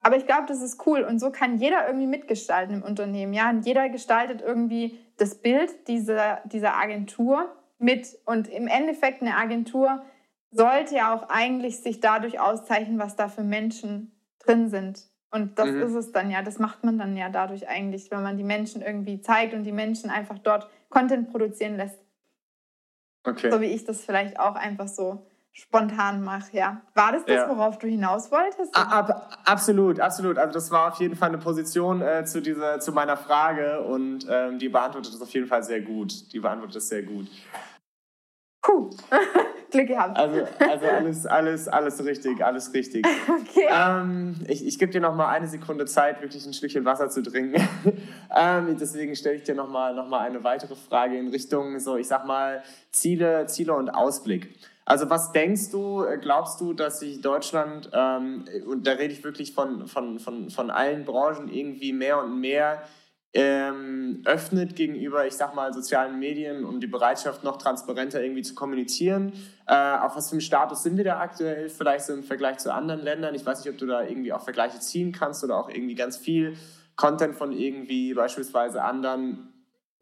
Aber ich glaube, das ist cool. Und so kann jeder irgendwie mitgestalten im Unternehmen. Ja? Und jeder gestaltet irgendwie das Bild dieser, dieser Agentur mit. Und im Endeffekt eine Agentur sollte ja auch eigentlich sich dadurch auszeichnen, was da für Menschen drin sind. Und das mhm. ist es dann ja, das macht man dann ja dadurch eigentlich, wenn man die Menschen irgendwie zeigt und die Menschen einfach dort Content produzieren lässt. Okay. So wie ich das vielleicht auch einfach so spontan mache, ja. War das das, ja. worauf du hinaus wolltest? Ab, absolut, absolut. Also das war auf jeden Fall eine Position äh, zu, dieser, zu meiner Frage und ähm, die beantwortet es auf jeden Fall sehr gut. Die beantwortet es sehr gut. Puh, Glück gehabt. Also, also alles, alles, alles richtig, alles richtig. Okay. Ähm, ich ich gebe dir noch mal eine Sekunde Zeit, wirklich ein Schlückchen Wasser zu trinken. ähm, deswegen stelle ich dir noch mal, noch mal eine weitere Frage in Richtung, so ich sag mal, Ziele, Ziele und Ausblick. Also was denkst du, glaubst du, dass sich Deutschland, ähm, und da rede ich wirklich von, von, von, von allen Branchen, irgendwie mehr und mehr ähm, öffnet gegenüber, ich sag mal, sozialen Medien und die Bereitschaft, noch transparenter irgendwie zu kommunizieren. Äh, auf was für einem Status sind wir da aktuell, vielleicht so im Vergleich zu anderen Ländern? Ich weiß nicht, ob du da irgendwie auch Vergleiche ziehen kannst oder auch irgendwie ganz viel Content von irgendwie beispielsweise anderen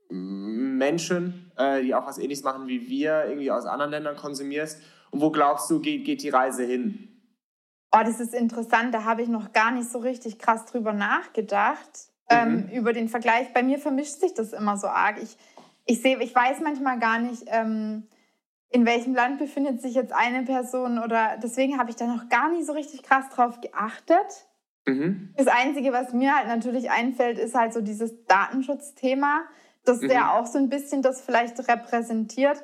Menschen, äh, die auch was ähnliches machen wie wir, irgendwie aus anderen Ländern konsumierst? Und wo glaubst du, geht, geht die Reise hin? Oh, das ist interessant, da habe ich noch gar nicht so richtig krass drüber nachgedacht ähm, mhm. über den Vergleich. Bei mir vermischt sich das immer so arg. Ich, ich sehe, ich weiß manchmal gar nicht, ähm, in welchem Land befindet sich jetzt eine Person oder deswegen habe ich da noch gar nicht so richtig krass drauf geachtet. Mhm. Das Einzige, was mir halt natürlich einfällt, ist halt so dieses Datenschutzthema, dass mhm. der auch so ein bisschen das vielleicht repräsentiert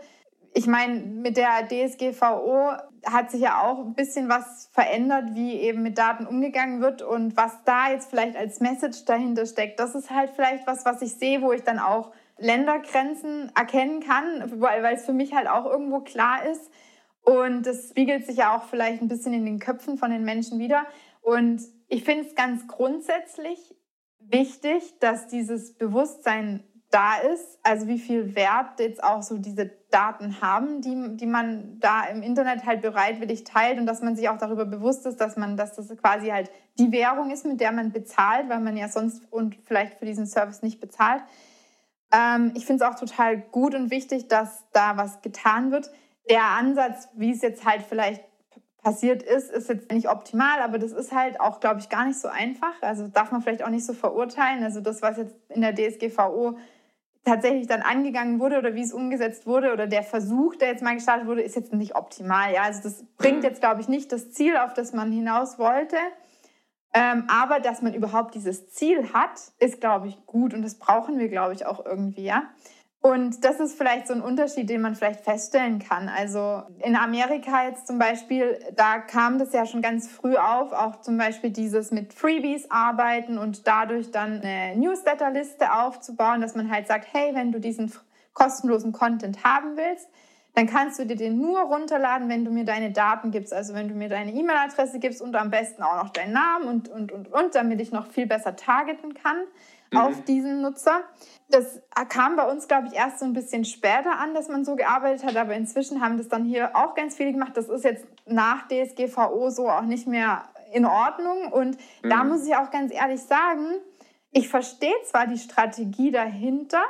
ich meine, mit der DSGVO hat sich ja auch ein bisschen was verändert, wie eben mit Daten umgegangen wird und was da jetzt vielleicht als Message dahinter steckt. Das ist halt vielleicht was, was ich sehe, wo ich dann auch Ländergrenzen erkennen kann, weil, weil es für mich halt auch irgendwo klar ist. Und das spiegelt sich ja auch vielleicht ein bisschen in den Köpfen von den Menschen wieder. Und ich finde es ganz grundsätzlich wichtig, dass dieses Bewusstsein da ist, also wie viel Wert jetzt auch so diese Daten haben, die, die man da im Internet halt bereitwillig teilt und dass man sich auch darüber bewusst ist, dass man, dass das quasi halt die Währung ist, mit der man bezahlt, weil man ja sonst und vielleicht für diesen Service nicht bezahlt. Ähm, ich finde es auch total gut und wichtig, dass da was getan wird. Der Ansatz, wie es jetzt halt vielleicht passiert ist, ist jetzt nicht optimal, aber das ist halt auch, glaube ich, gar nicht so einfach. Also darf man vielleicht auch nicht so verurteilen. Also das, was jetzt in der DSGVO tatsächlich dann angegangen wurde oder wie es umgesetzt wurde oder der Versuch, der jetzt mal gestartet wurde, ist jetzt nicht optimal. Ja, also das bringt mhm. jetzt, glaube ich, nicht das Ziel, auf das man hinaus wollte. Ähm, aber dass man überhaupt dieses Ziel hat, ist, glaube ich, gut und das brauchen wir, glaube ich, auch irgendwie, ja. Und das ist vielleicht so ein Unterschied, den man vielleicht feststellen kann. Also in Amerika jetzt zum Beispiel, da kam das ja schon ganz früh auf, auch zum Beispiel dieses mit Freebies arbeiten und dadurch dann eine Newsletterliste aufzubauen, dass man halt sagt, hey, wenn du diesen kostenlosen Content haben willst, dann kannst du dir den nur runterladen, wenn du mir deine Daten gibst. Also wenn du mir deine E-Mail-Adresse gibst und am besten auch noch deinen Namen und, und, und, und, damit ich noch viel besser targeten kann mhm. auf diesen Nutzer. Das kam bei uns, glaube ich, erst so ein bisschen später an, dass man so gearbeitet hat, aber inzwischen haben das dann hier auch ganz viele gemacht. Das ist jetzt nach DSGVO so auch nicht mehr in Ordnung. Und mhm. da muss ich auch ganz ehrlich sagen, ich verstehe zwar die Strategie dahinter,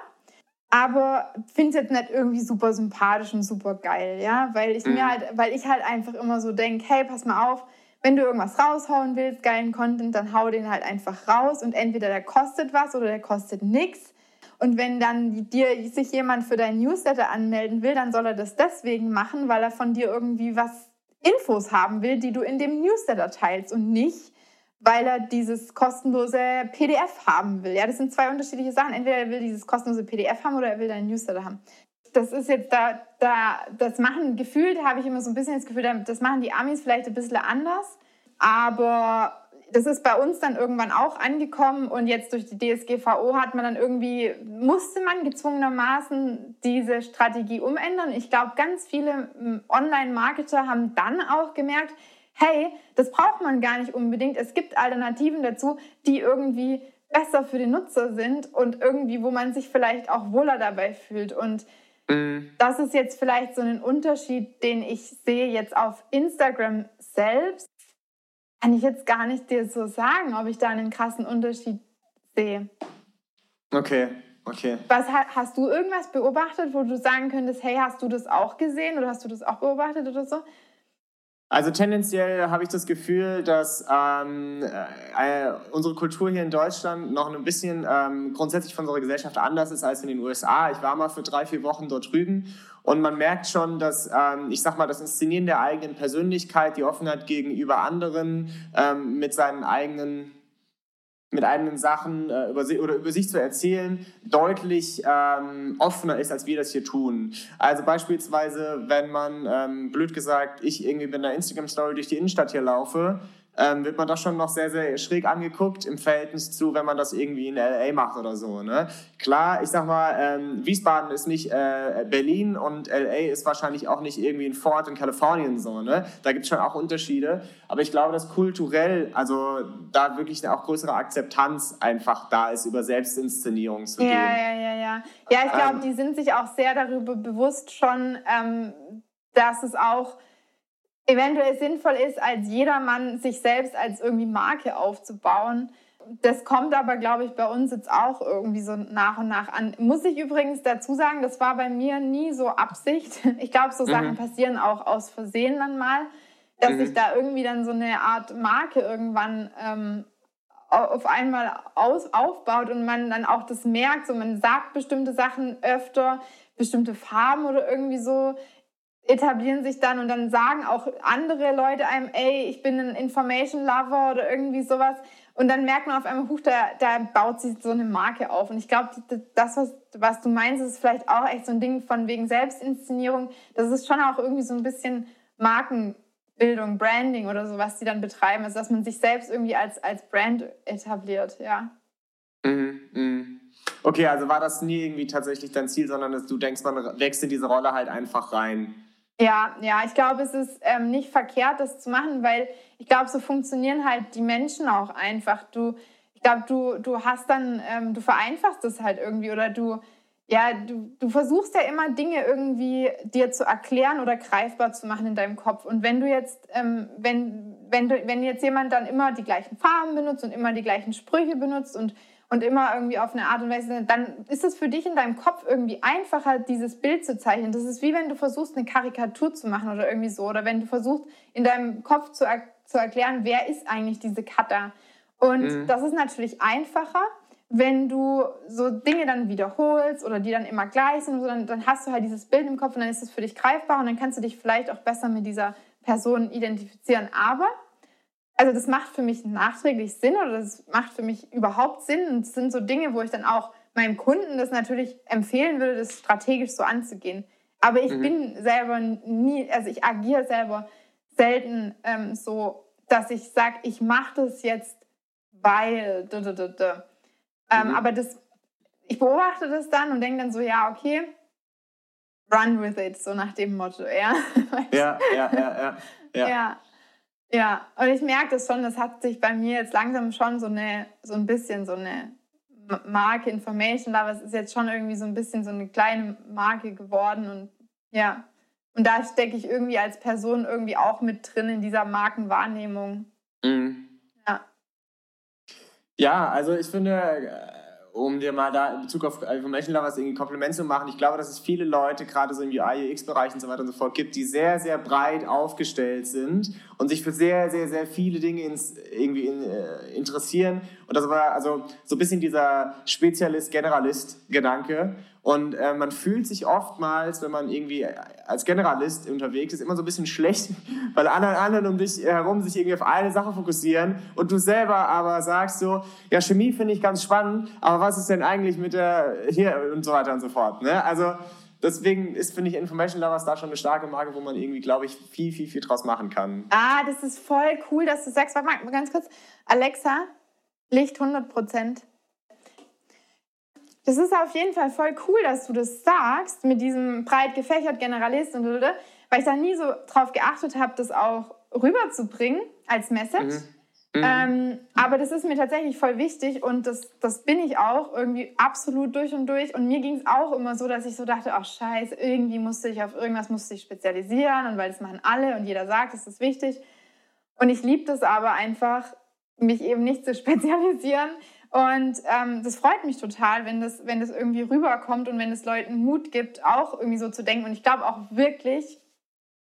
aber finde es jetzt nicht irgendwie super sympathisch und super geil, ja, weil ich mhm. mir halt, weil ich halt einfach immer so denke, hey, pass mal auf, wenn du irgendwas raushauen willst, geilen Content, dann hau den halt einfach raus und entweder der kostet was oder der kostet nichts. Und wenn dann dir sich jemand für dein Newsletter anmelden will, dann soll er das deswegen machen, weil er von dir irgendwie was Infos haben will, die du in dem Newsletter teilst und nicht, weil er dieses kostenlose PDF haben will. Ja, das sind zwei unterschiedliche Sachen. Entweder er will dieses kostenlose PDF haben oder er will deinen Newsletter haben. Das ist jetzt da, da, das machen gefühlt, habe ich immer so ein bisschen das Gefühl, das machen die Amis vielleicht ein bisschen anders. Aber das ist bei uns dann irgendwann auch angekommen und jetzt durch die DSGVO hat man dann irgendwie, musste man gezwungenermaßen diese Strategie umändern. Ich glaube, ganz viele hm, Online-Marketer haben dann auch gemerkt, hey, das braucht man gar nicht unbedingt. Es gibt Alternativen dazu, die irgendwie besser für den Nutzer sind und irgendwie, wo man sich vielleicht auch wohler dabei fühlt. Und mhm. das ist jetzt vielleicht so ein Unterschied, den ich sehe jetzt auf Instagram selbst kann ich jetzt gar nicht dir so sagen, ob ich da einen krassen Unterschied sehe. Okay, okay. Was hast du irgendwas beobachtet, wo du sagen könntest, hey, hast du das auch gesehen oder hast du das auch beobachtet oder so? Also tendenziell habe ich das Gefühl, dass ähm, äh, unsere Kultur hier in Deutschland noch ein bisschen ähm, grundsätzlich von unserer Gesellschaft anders ist als in den USA. Ich war mal für drei, vier Wochen dort drüben und man merkt schon, dass, ähm, ich sag mal, das Inszenieren der eigenen Persönlichkeit, die Offenheit gegenüber anderen, ähm, mit seinen eigenen mit eigenen Sachen äh, über, oder über sich zu erzählen, deutlich ähm, offener ist, als wir das hier tun. Also beispielsweise, wenn man, ähm, blöd gesagt, ich irgendwie mit einer Instagram-Story durch die Innenstadt hier laufe, ähm, wird man doch schon noch sehr, sehr schräg angeguckt im Verhältnis zu, wenn man das irgendwie in LA macht oder so. Ne? Klar, ich sag mal, ähm, Wiesbaden ist nicht äh, Berlin und LA ist wahrscheinlich auch nicht irgendwie ein Fort in Kalifornien so. Ne? Da gibt es schon auch Unterschiede. Aber ich glaube, dass kulturell, also da wirklich auch größere Akzeptanz einfach da ist, über Selbstinszenierung zu ja, gehen. Ja, ja, ja. Ja, ich glaube, ähm, die sind sich auch sehr darüber bewusst schon, ähm, dass es auch eventuell sinnvoll ist, als jedermann sich selbst als irgendwie Marke aufzubauen. Das kommt aber, glaube ich, bei uns jetzt auch irgendwie so nach und nach an. Muss ich übrigens dazu sagen, das war bei mir nie so Absicht. Ich glaube, so Sachen mhm. passieren auch aus Versehen dann mal, dass mhm. sich da irgendwie dann so eine Art Marke irgendwann ähm, auf einmal aus, aufbaut und man dann auch das merkt, so man sagt bestimmte Sachen öfter, bestimmte Farben oder irgendwie so etablieren sich dann und dann sagen auch andere Leute einem, ey, ich bin ein Information Lover oder irgendwie sowas. Und dann merkt man auf einmal, huch, da, da baut sich so eine Marke auf. Und ich glaube, das, was, was du meinst, ist vielleicht auch echt so ein Ding von wegen Selbstinszenierung. Das ist schon auch irgendwie so ein bisschen Markenbildung, Branding oder so, was die dann betreiben. Also, dass man sich selbst irgendwie als, als Brand etabliert, ja. Mhm, mh. Okay, also war das nie irgendwie tatsächlich dein Ziel, sondern dass du denkst, man wächst in diese Rolle halt einfach rein. Ja, ja, ich glaube, es ist ähm, nicht verkehrt, das zu machen, weil ich glaube, so funktionieren halt die Menschen auch einfach. Du, ich glaube, du, du hast dann, ähm, du vereinfachst es halt irgendwie oder du, ja, du, du versuchst ja immer Dinge irgendwie dir zu erklären oder greifbar zu machen in deinem Kopf. Und wenn du jetzt, ähm, wenn, wenn, du, wenn jetzt jemand dann immer die gleichen Farben benutzt und immer die gleichen Sprüche benutzt und und immer irgendwie auf eine Art und Weise, dann ist es für dich in deinem Kopf irgendwie einfacher, dieses Bild zu zeichnen. Das ist wie wenn du versuchst, eine Karikatur zu machen oder irgendwie so. Oder wenn du versuchst, in deinem Kopf zu, er zu erklären, wer ist eigentlich diese Cutter. Und mhm. das ist natürlich einfacher, wenn du so Dinge dann wiederholst oder die dann immer gleich sind, so, dann, dann hast du halt dieses Bild im Kopf und dann ist es für dich greifbar und dann kannst du dich vielleicht auch besser mit dieser Person identifizieren. Aber also das macht für mich nachträglich Sinn oder das macht für mich überhaupt Sinn. Und es sind so Dinge, wo ich dann auch meinem Kunden das natürlich empfehlen würde, das strategisch so anzugehen. Aber ich mhm. bin selber nie, also ich agiere selber selten ähm, so, dass ich sage, ich mache das jetzt, weil. Da, da, da. Ähm, mhm. Aber das, ich beobachte das dann und denke dann so, ja, okay, run with it, so nach dem Motto, ja. ja, ja, ja, ja. ja. ja. Ja, und ich merke das schon, das hat sich bei mir jetzt langsam schon so eine, so ein bisschen so eine Marke Information aber es ist jetzt schon irgendwie so ein bisschen so eine kleine Marke geworden und ja. Und da stecke ich irgendwie als Person irgendwie auch mit drin in dieser Markenwahrnehmung. Mhm. Ja. Ja, also ich finde, um dir mal da in Bezug auf Information Lovers irgendwie Kompliment zu machen, ich glaube, dass es viele Leute, gerade so im UI, UX-Bereich und so weiter und so fort, gibt, die sehr, sehr breit aufgestellt sind und sich für sehr, sehr, sehr viele Dinge ins, irgendwie in, äh, interessieren. Und das war also so ein bisschen dieser Spezialist-Generalist-Gedanke. Und äh, man fühlt sich oftmals, wenn man irgendwie als Generalist unterwegs ist, immer so ein bisschen schlecht, weil alle anderen um dich herum sich irgendwie auf eine Sache fokussieren und du selber aber sagst so, ja, Chemie finde ich ganz spannend, aber was ist denn eigentlich mit der hier und so weiter und so fort. Ne? Also deswegen ist, finde ich, Information Lovers da schon eine starke Marke, wo man irgendwie, glaube ich, viel, viel, viel draus machen kann. Ah, das ist voll cool, dass du sagst, warte mal ganz kurz, Alexa, Licht 100 Prozent. Das ist auf jeden Fall voll cool, dass du das sagst, mit diesem breit gefächert Generalist und weil ich da nie so drauf geachtet habe, das auch rüberzubringen als Message. Mhm. Mhm. Ähm, aber das ist mir tatsächlich voll wichtig und das, das bin ich auch irgendwie absolut durch und durch. Und mir ging es auch immer so, dass ich so dachte, ach scheiße, irgendwie musste ich auf irgendwas musste ich spezialisieren und weil das machen alle und jeder sagt, das ist wichtig. Und ich liebe das aber einfach, mich eben nicht zu spezialisieren, und ähm, das freut mich total, wenn das, wenn das irgendwie rüberkommt und wenn es Leuten Mut gibt, auch irgendwie so zu denken. Und ich glaube auch wirklich,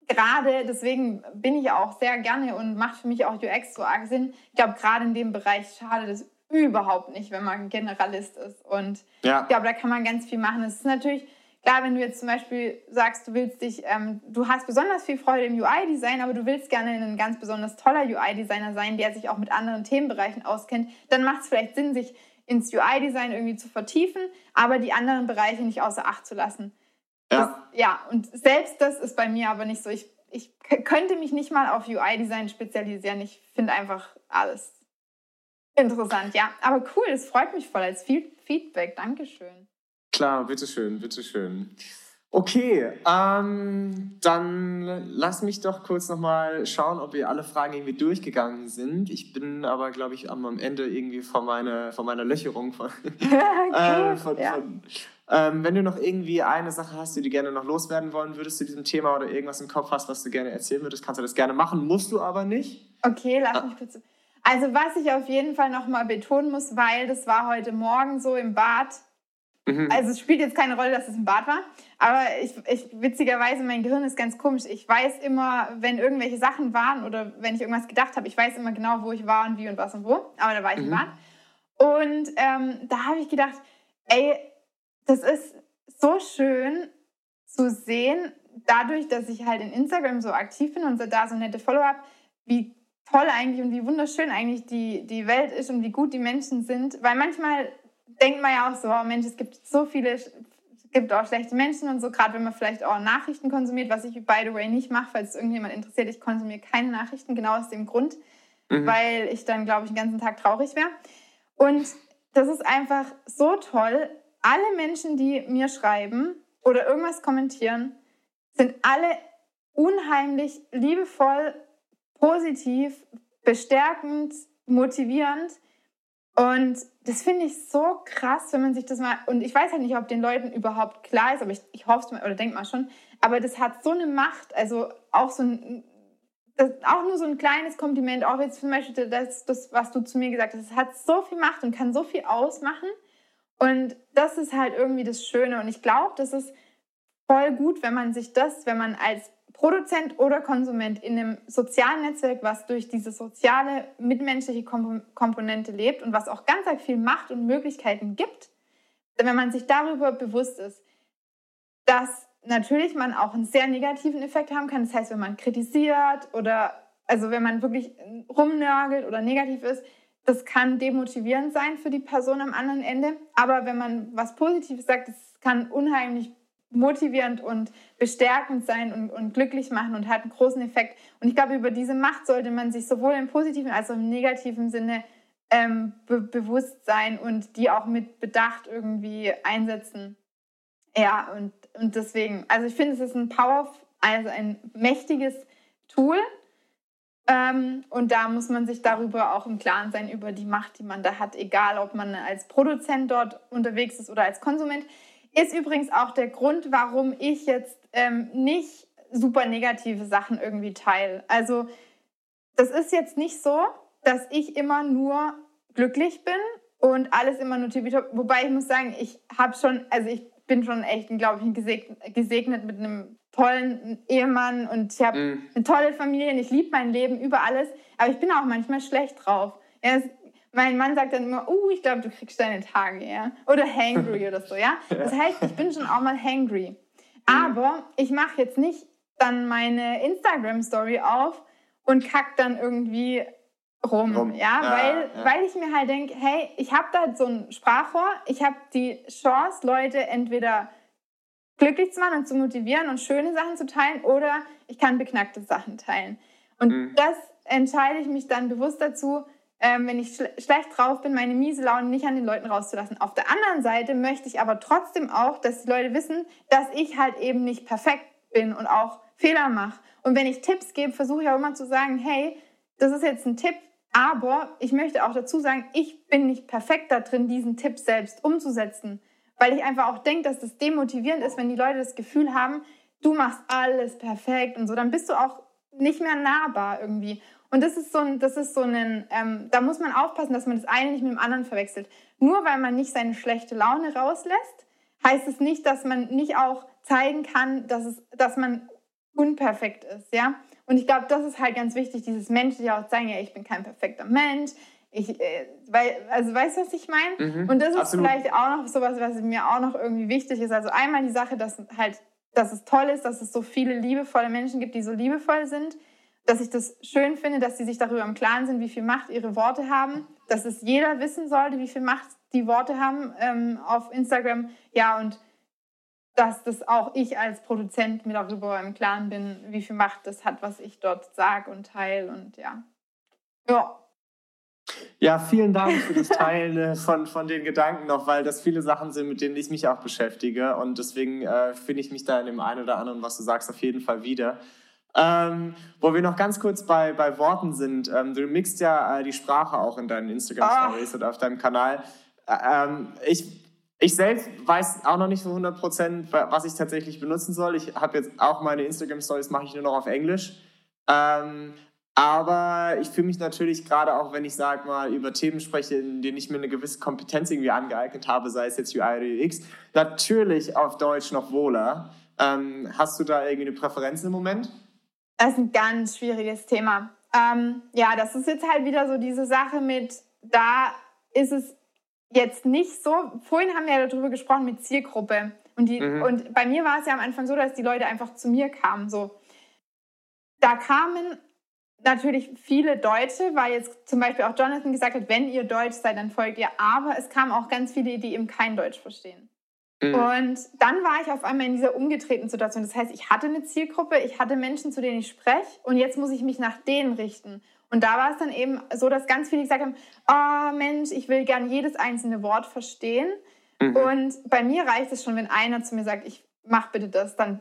gerade deswegen bin ich auch sehr gerne und macht für mich auch UX so arg Sinn. Ich glaube, gerade in dem Bereich schadet es überhaupt nicht, wenn man Generalist ist. Und ja. ich glaube, da kann man ganz viel machen. Es ist natürlich klar, wenn du jetzt zum Beispiel sagst, du willst dich, ähm, du hast besonders viel Freude im UI-Design, aber du willst gerne ein ganz besonders toller UI-Designer sein, der sich auch mit anderen Themenbereichen auskennt, dann macht es vielleicht Sinn, sich ins UI-Design irgendwie zu vertiefen, aber die anderen Bereiche nicht außer Acht zu lassen. Ja. Das, ja, und selbst das ist bei mir aber nicht so. Ich, ich könnte mich nicht mal auf UI-Design spezialisieren. Ich finde einfach alles interessant, ja. Aber cool, das freut mich voll als Feedback. Dankeschön. Klar, bitteschön, bitteschön. Okay, ähm, dann lass mich doch kurz nochmal schauen, ob wir alle Fragen irgendwie durchgegangen sind. Ich bin aber, glaube ich, am, Ende irgendwie von meiner, von meiner Löcherung. Von, äh, von, ja. von ähm, wenn du noch irgendwie eine Sache hast, die du gerne noch loswerden wollen würdest zu diesem Thema oder irgendwas im Kopf hast, was du gerne erzählen würdest, kannst du das gerne machen, musst du aber nicht. Okay, lass ah. mich kurz. Also was ich auf jeden Fall nochmal betonen muss, weil das war heute Morgen so im Bad, Mhm. Also es spielt jetzt keine Rolle, dass es im Bad war. Aber ich, ich, witzigerweise, mein Gehirn ist ganz komisch. Ich weiß immer, wenn irgendwelche Sachen waren oder wenn ich irgendwas gedacht habe, ich weiß immer genau, wo ich war und wie und was und wo. Aber da war ich mhm. im Bad. Und ähm, da habe ich gedacht, ey, das ist so schön zu sehen, dadurch, dass ich halt in Instagram so aktiv bin und da so nette Follow habe, wie toll eigentlich und wie wunderschön eigentlich die, die Welt ist und wie gut die Menschen sind. Weil manchmal denkt man ja auch so, oh Mensch, es gibt so viele, es gibt auch schlechte Menschen und so, gerade wenn man vielleicht auch Nachrichten konsumiert, was ich by the way nicht mache, falls es irgendjemand interessiert, ich konsumiere keine Nachrichten, genau aus dem Grund, mhm. weil ich dann, glaube ich, den ganzen Tag traurig wäre. Und das ist einfach so toll. Alle Menschen, die mir schreiben oder irgendwas kommentieren, sind alle unheimlich liebevoll, positiv, bestärkend, motivierend. Und das finde ich so krass, wenn man sich das mal, und ich weiß halt nicht, ob den Leuten überhaupt klar ist, aber ich, ich hoffe es mal oder denke mal schon, aber das hat so eine Macht, also auch so ein, das, auch nur so ein kleines Kompliment, auch jetzt zum Beispiel das, das, was du zu mir gesagt hast, es hat so viel Macht und kann so viel ausmachen. Und das ist halt irgendwie das Schöne. Und ich glaube, das ist voll gut, wenn man sich das, wenn man als Produzent oder Konsument in einem sozialen Netzwerk, was durch diese soziale, mitmenschliche Komponente lebt und was auch ganz viel Macht und Möglichkeiten gibt, wenn man sich darüber bewusst ist, dass natürlich man auch einen sehr negativen Effekt haben kann. Das heißt, wenn man kritisiert oder also wenn man wirklich rumnörgelt oder negativ ist, das kann demotivierend sein für die Person am anderen Ende. Aber wenn man was Positives sagt, das kann unheimlich motivierend und bestärkend sein und, und, glücklich machen und hat einen großen Effekt. Und ich glaube, über diese Macht sollte man sich sowohl im positiven als auch im negativen Sinne ähm, be bewusst sein und die auch mit Bedacht irgendwie einsetzen. Ja, und, und deswegen, also ich finde, es ist ein Power, also ein mächtiges Tool. Ähm, und da muss man sich darüber auch im Klaren sein, über die Macht, die man da hat, egal ob man als Produzent dort unterwegs ist oder als Konsument. Ist übrigens auch der Grund, warum ich jetzt ähm, nicht super negative Sachen irgendwie teile. Also das ist jetzt nicht so, dass ich immer nur glücklich bin und alles immer nur typisch. Wobei ich muss sagen, ich habe schon, also ich bin schon echt, glaube ich, gesegnet, gesegnet mit einem tollen Ehemann und ich habe mm. eine tolle Familie und ich liebe mein Leben über alles. Aber ich bin auch manchmal schlecht drauf. Ja, mein Mann sagt dann immer, uh, ich glaube, du kriegst deine Tage, ja. Oder hangry oder so, ja. Das heißt, ich bin schon auch mal hangry. Aber ich mache jetzt nicht dann meine Instagram-Story auf und kack dann irgendwie rum, rum. Ja? ja? weil, ja. weil ich mir halt denke, hey, ich habe da so ein Sprachrohr, ich habe die Chance, Leute entweder glücklich zu machen und zu motivieren und schöne Sachen zu teilen oder ich kann beknackte Sachen teilen. Und mhm. das entscheide ich mich dann bewusst dazu, ähm, wenn ich schl schlecht drauf bin, meine miese Laune nicht an den Leuten rauszulassen. Auf der anderen Seite möchte ich aber trotzdem auch, dass die Leute wissen, dass ich halt eben nicht perfekt bin und auch Fehler mache. Und wenn ich Tipps gebe, versuche ich auch immer zu sagen, hey, das ist jetzt ein Tipp, aber ich möchte auch dazu sagen, ich bin nicht perfekt da drin, diesen Tipp selbst umzusetzen. Weil ich einfach auch denke, dass das demotivierend ist, wenn die Leute das Gefühl haben, du machst alles perfekt und so, dann bist du auch nicht mehr nahbar irgendwie. Und das ist so ein, das ist so ein, ähm, da muss man aufpassen, dass man das eine nicht mit dem anderen verwechselt. Nur weil man nicht seine schlechte Laune rauslässt, heißt es nicht, dass man nicht auch zeigen kann, dass, es, dass man unperfekt ist, ja. Und ich glaube, das ist halt ganz wichtig, dieses menschliche auch zeigen, ja, ich bin kein perfekter Mensch. Ich, äh, weil, also weißt du, was ich meine? Mhm, und das absolut. ist vielleicht auch noch sowas, was mir auch noch irgendwie wichtig ist. Also einmal die Sache, dass halt, dass es toll ist, dass es so viele liebevolle Menschen gibt, die so liebevoll sind. Dass ich das schön finde, dass sie sich darüber im Klaren sind, wie viel Macht ihre Worte haben. Dass es jeder wissen sollte, wie viel Macht die Worte haben ähm, auf Instagram. Ja, und dass das auch ich als Produzent mir darüber im Klaren bin, wie viel Macht das hat, was ich dort sage und teile und ja. Ja. Ja, vielen Dank für das Teilen äh, von, von den Gedanken noch, weil das viele Sachen sind, mit denen ich mich auch beschäftige und deswegen äh, finde ich mich da in dem einen oder anderen, was du sagst, auf jeden Fall wieder. Ähm, wo wir noch ganz kurz bei, bei Worten sind. Ähm, du mixt ja äh, die Sprache auch in deinen Instagram-Stories oh. oder auf deinem Kanal. Äh, ähm, ich ich selbst weiß auch noch nicht so 100 Prozent, was ich tatsächlich benutzen soll. Ich habe jetzt auch meine Instagram-Stories mache ich nur noch auf Englisch. Ähm, aber ich fühle mich natürlich gerade auch, wenn ich sag mal über Themen spreche, in denen ich mir eine gewisse Kompetenz irgendwie angeeignet habe, sei es jetzt UI oder UX, natürlich auf Deutsch noch wohler. Ähm, hast du da irgendwie eine Präferenz im Moment? Das ist ein ganz schwieriges Thema. Ähm, ja, das ist jetzt halt wieder so diese Sache mit, da ist es jetzt nicht so, vorhin haben wir ja darüber gesprochen mit Zielgruppe. Und, die, mhm. und bei mir war es ja am Anfang so, dass die Leute einfach zu mir kamen. So. Da kamen natürlich viele Deutsche, weil jetzt zum Beispiel auch Jonathan gesagt hat, wenn ihr Deutsch seid, dann folgt ihr. Aber es kamen auch ganz viele, die eben kein Deutsch verstehen. Mhm. Und dann war ich auf einmal in dieser umgedrehten Situation. Das heißt, ich hatte eine Zielgruppe, ich hatte Menschen, zu denen ich spreche und jetzt muss ich mich nach denen richten. Und da war es dann eben so, dass ganz viele gesagt haben, oh Mensch, ich will gern jedes einzelne Wort verstehen. Mhm. Und bei mir reicht es schon, wenn einer zu mir sagt, ich mach bitte das, dann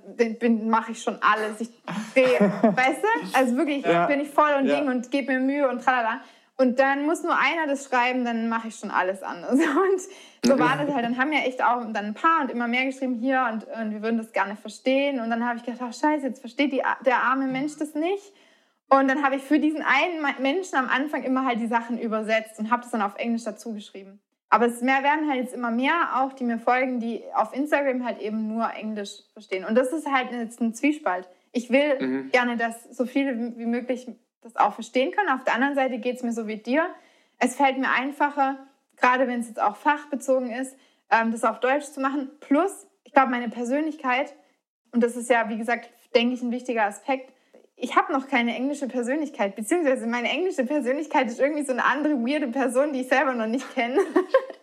mache ich schon alles. Ich drehe, weißt du? Also wirklich, ja. bin ich voll und ja. Ding und gebe mir Mühe und tralala. Und dann muss nur einer das schreiben, dann mache ich schon alles anders. Und so war das halt. Dann haben ja echt auch dann ein paar und immer mehr geschrieben hier und, und wir würden das gerne verstehen. Und dann habe ich gedacht, ach scheiße, jetzt versteht die, der arme Mensch das nicht. Und dann habe ich für diesen einen Menschen am Anfang immer halt die Sachen übersetzt und habe das dann auf Englisch dazu geschrieben. Aber es mehr werden halt jetzt immer mehr auch, die mir folgen, die auf Instagram halt eben nur Englisch verstehen. Und das ist halt jetzt ein Zwiespalt. Ich will mhm. gerne, dass so viele wie möglich das auch verstehen können. Auf der anderen Seite geht es mir so wie dir. Es fällt mir einfacher, gerade wenn es jetzt auch fachbezogen ist, ähm, das auf Deutsch zu machen. Plus, ich glaube, meine Persönlichkeit, und das ist ja, wie gesagt, denke ich, ein wichtiger Aspekt, ich habe noch keine englische Persönlichkeit, beziehungsweise meine englische Persönlichkeit ist irgendwie so eine andere weirde Person, die ich selber noch nicht kenne.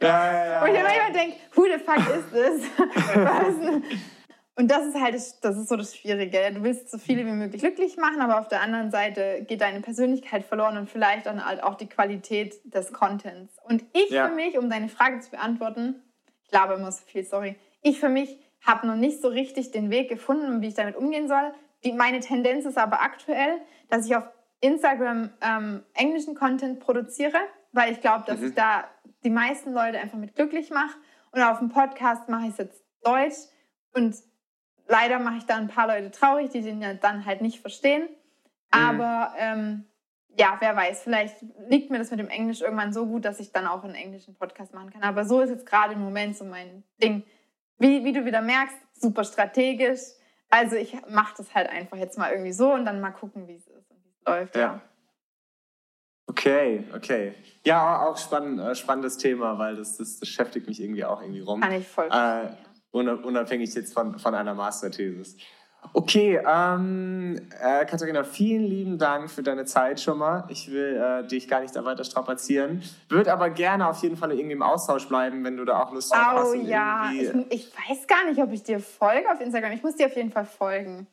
Ja, ja, ja, Und ich immer denke, who the fuck ist das? Und das ist halt, das ist so das Schwierige. Du willst so viele wie möglich glücklich machen, aber auf der anderen Seite geht deine Persönlichkeit verloren und vielleicht dann halt auch die Qualität des Contents. Und ich ja. für mich, um deine Frage zu beantworten, ich glaube immer so viel, sorry, ich für mich habe noch nicht so richtig den Weg gefunden, wie ich damit umgehen soll. Die, meine Tendenz ist aber aktuell, dass ich auf Instagram ähm, englischen Content produziere, weil ich glaube, dass mhm. ich da die meisten Leute einfach mit glücklich mache. Und auf dem Podcast mache ich es jetzt Deutsch. Und leider mache ich da ein paar Leute traurig, die den ja dann halt nicht verstehen. Mhm. Aber ähm, ja, wer weiß, vielleicht liegt mir das mit dem Englisch irgendwann so gut, dass ich dann auch einen englischen Podcast machen kann. Aber so ist jetzt gerade im Moment so mein Ding. Wie, wie du wieder merkst, super strategisch also ich mache das halt einfach jetzt mal irgendwie so und dann mal gucken, wie es ist und wie es läuft. Ja. ja. Okay, okay. Ja, auch spannend, äh, spannendes Thema, weil das, das, das, beschäftigt mich irgendwie auch irgendwie rum. Kann ich voll äh, Unabhängig jetzt von, von einer Masterthesis. Okay, ähm, äh, Katharina, vielen lieben Dank für deine Zeit schon mal. Ich will äh, dich gar nicht da weiter strapazieren. Würde aber gerne auf jeden Fall irgendwie im Austausch bleiben, wenn du da auch Lust drauf oh, hast. Oh ja, ich, ich, weiß gar nicht, ob ich dir folge auf Instagram. Ich muss dir auf jeden Fall folgen.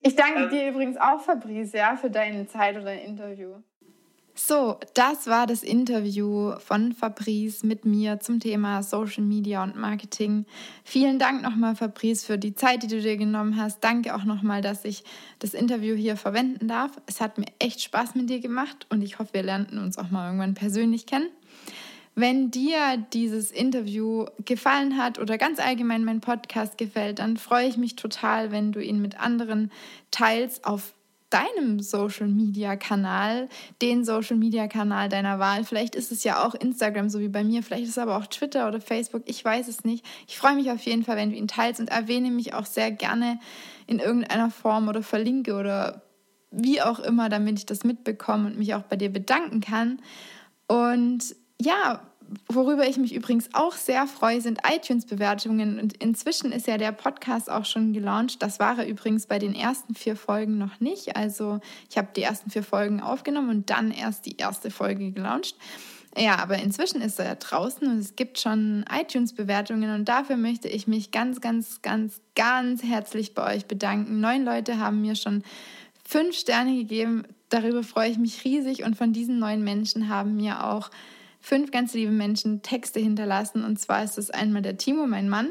Ich danke ähm, dir übrigens auch, Fabrice, ja, für deine Zeit und dein Interview. So, das war das Interview von Fabrice mit mir zum Thema Social Media und Marketing. Vielen Dank nochmal, Fabrice, für die Zeit, die du dir genommen hast. Danke auch nochmal, dass ich das Interview hier verwenden darf. Es hat mir echt Spaß mit dir gemacht und ich hoffe, wir lernten uns auch mal irgendwann persönlich kennen. Wenn dir dieses Interview gefallen hat oder ganz allgemein mein Podcast gefällt, dann freue ich mich total, wenn du ihn mit anderen teilst auf deinem Social-Media-Kanal, den Social-Media-Kanal deiner Wahl. Vielleicht ist es ja auch Instagram, so wie bei mir. Vielleicht ist es aber auch Twitter oder Facebook. Ich weiß es nicht. Ich freue mich auf jeden Fall, wenn du ihn teilst und erwähne mich auch sehr gerne in irgendeiner Form oder verlinke oder wie auch immer, damit ich das mitbekomme und mich auch bei dir bedanken kann. Und ja, worüber ich mich übrigens auch sehr freue, sind iTunes-Bewertungen. Und inzwischen ist ja der Podcast auch schon gelauncht. Das war er übrigens bei den ersten vier Folgen noch nicht. Also ich habe die ersten vier Folgen aufgenommen und dann erst die erste Folge gelauncht. Ja, aber inzwischen ist er ja draußen und es gibt schon iTunes-Bewertungen und dafür möchte ich mich ganz, ganz, ganz, ganz herzlich bei euch bedanken. Neun Leute haben mir schon fünf Sterne gegeben. Darüber freue ich mich riesig und von diesen neun Menschen haben mir auch fünf ganz liebe Menschen Texte hinterlassen. Und zwar ist das einmal der Timo, mein Mann.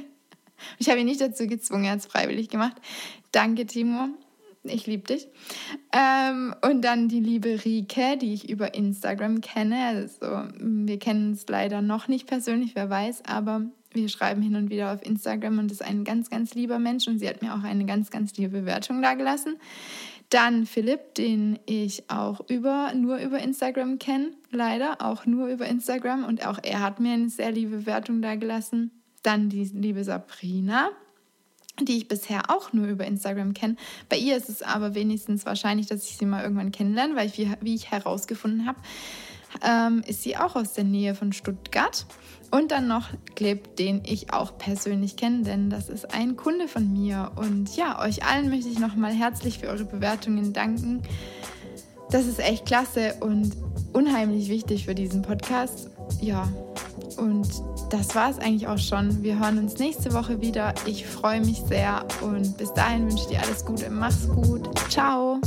ich habe ihn nicht dazu gezwungen, er hat es freiwillig gemacht. Danke, Timo. Ich liebe dich. Ähm, und dann die liebe Rike, die ich über Instagram kenne. Also, wir kennen uns leider noch nicht persönlich, wer weiß, aber wir schreiben hin und wieder auf Instagram und ist ein ganz, ganz lieber Mensch und sie hat mir auch eine ganz, ganz liebe Bewertung dagelassen. Dann Philipp, den ich auch über, nur über Instagram kenne, leider auch nur über Instagram und auch er hat mir eine sehr liebe Bewertung dagelassen. Dann die liebe Sabrina, die ich bisher auch nur über Instagram kenne. Bei ihr ist es aber wenigstens wahrscheinlich, dass ich sie mal irgendwann kennenlerne, weil ich, wie, wie ich herausgefunden habe, ähm, ist sie auch aus der Nähe von Stuttgart. Und dann noch Clip, den ich auch persönlich kenne, denn das ist ein Kunde von mir. Und ja, euch allen möchte ich nochmal herzlich für eure Bewertungen danken. Das ist echt klasse und unheimlich wichtig für diesen Podcast. Ja, und das war es eigentlich auch schon. Wir hören uns nächste Woche wieder. Ich freue mich sehr und bis dahin wünsche ich dir alles Gute. Mach's gut. Ciao.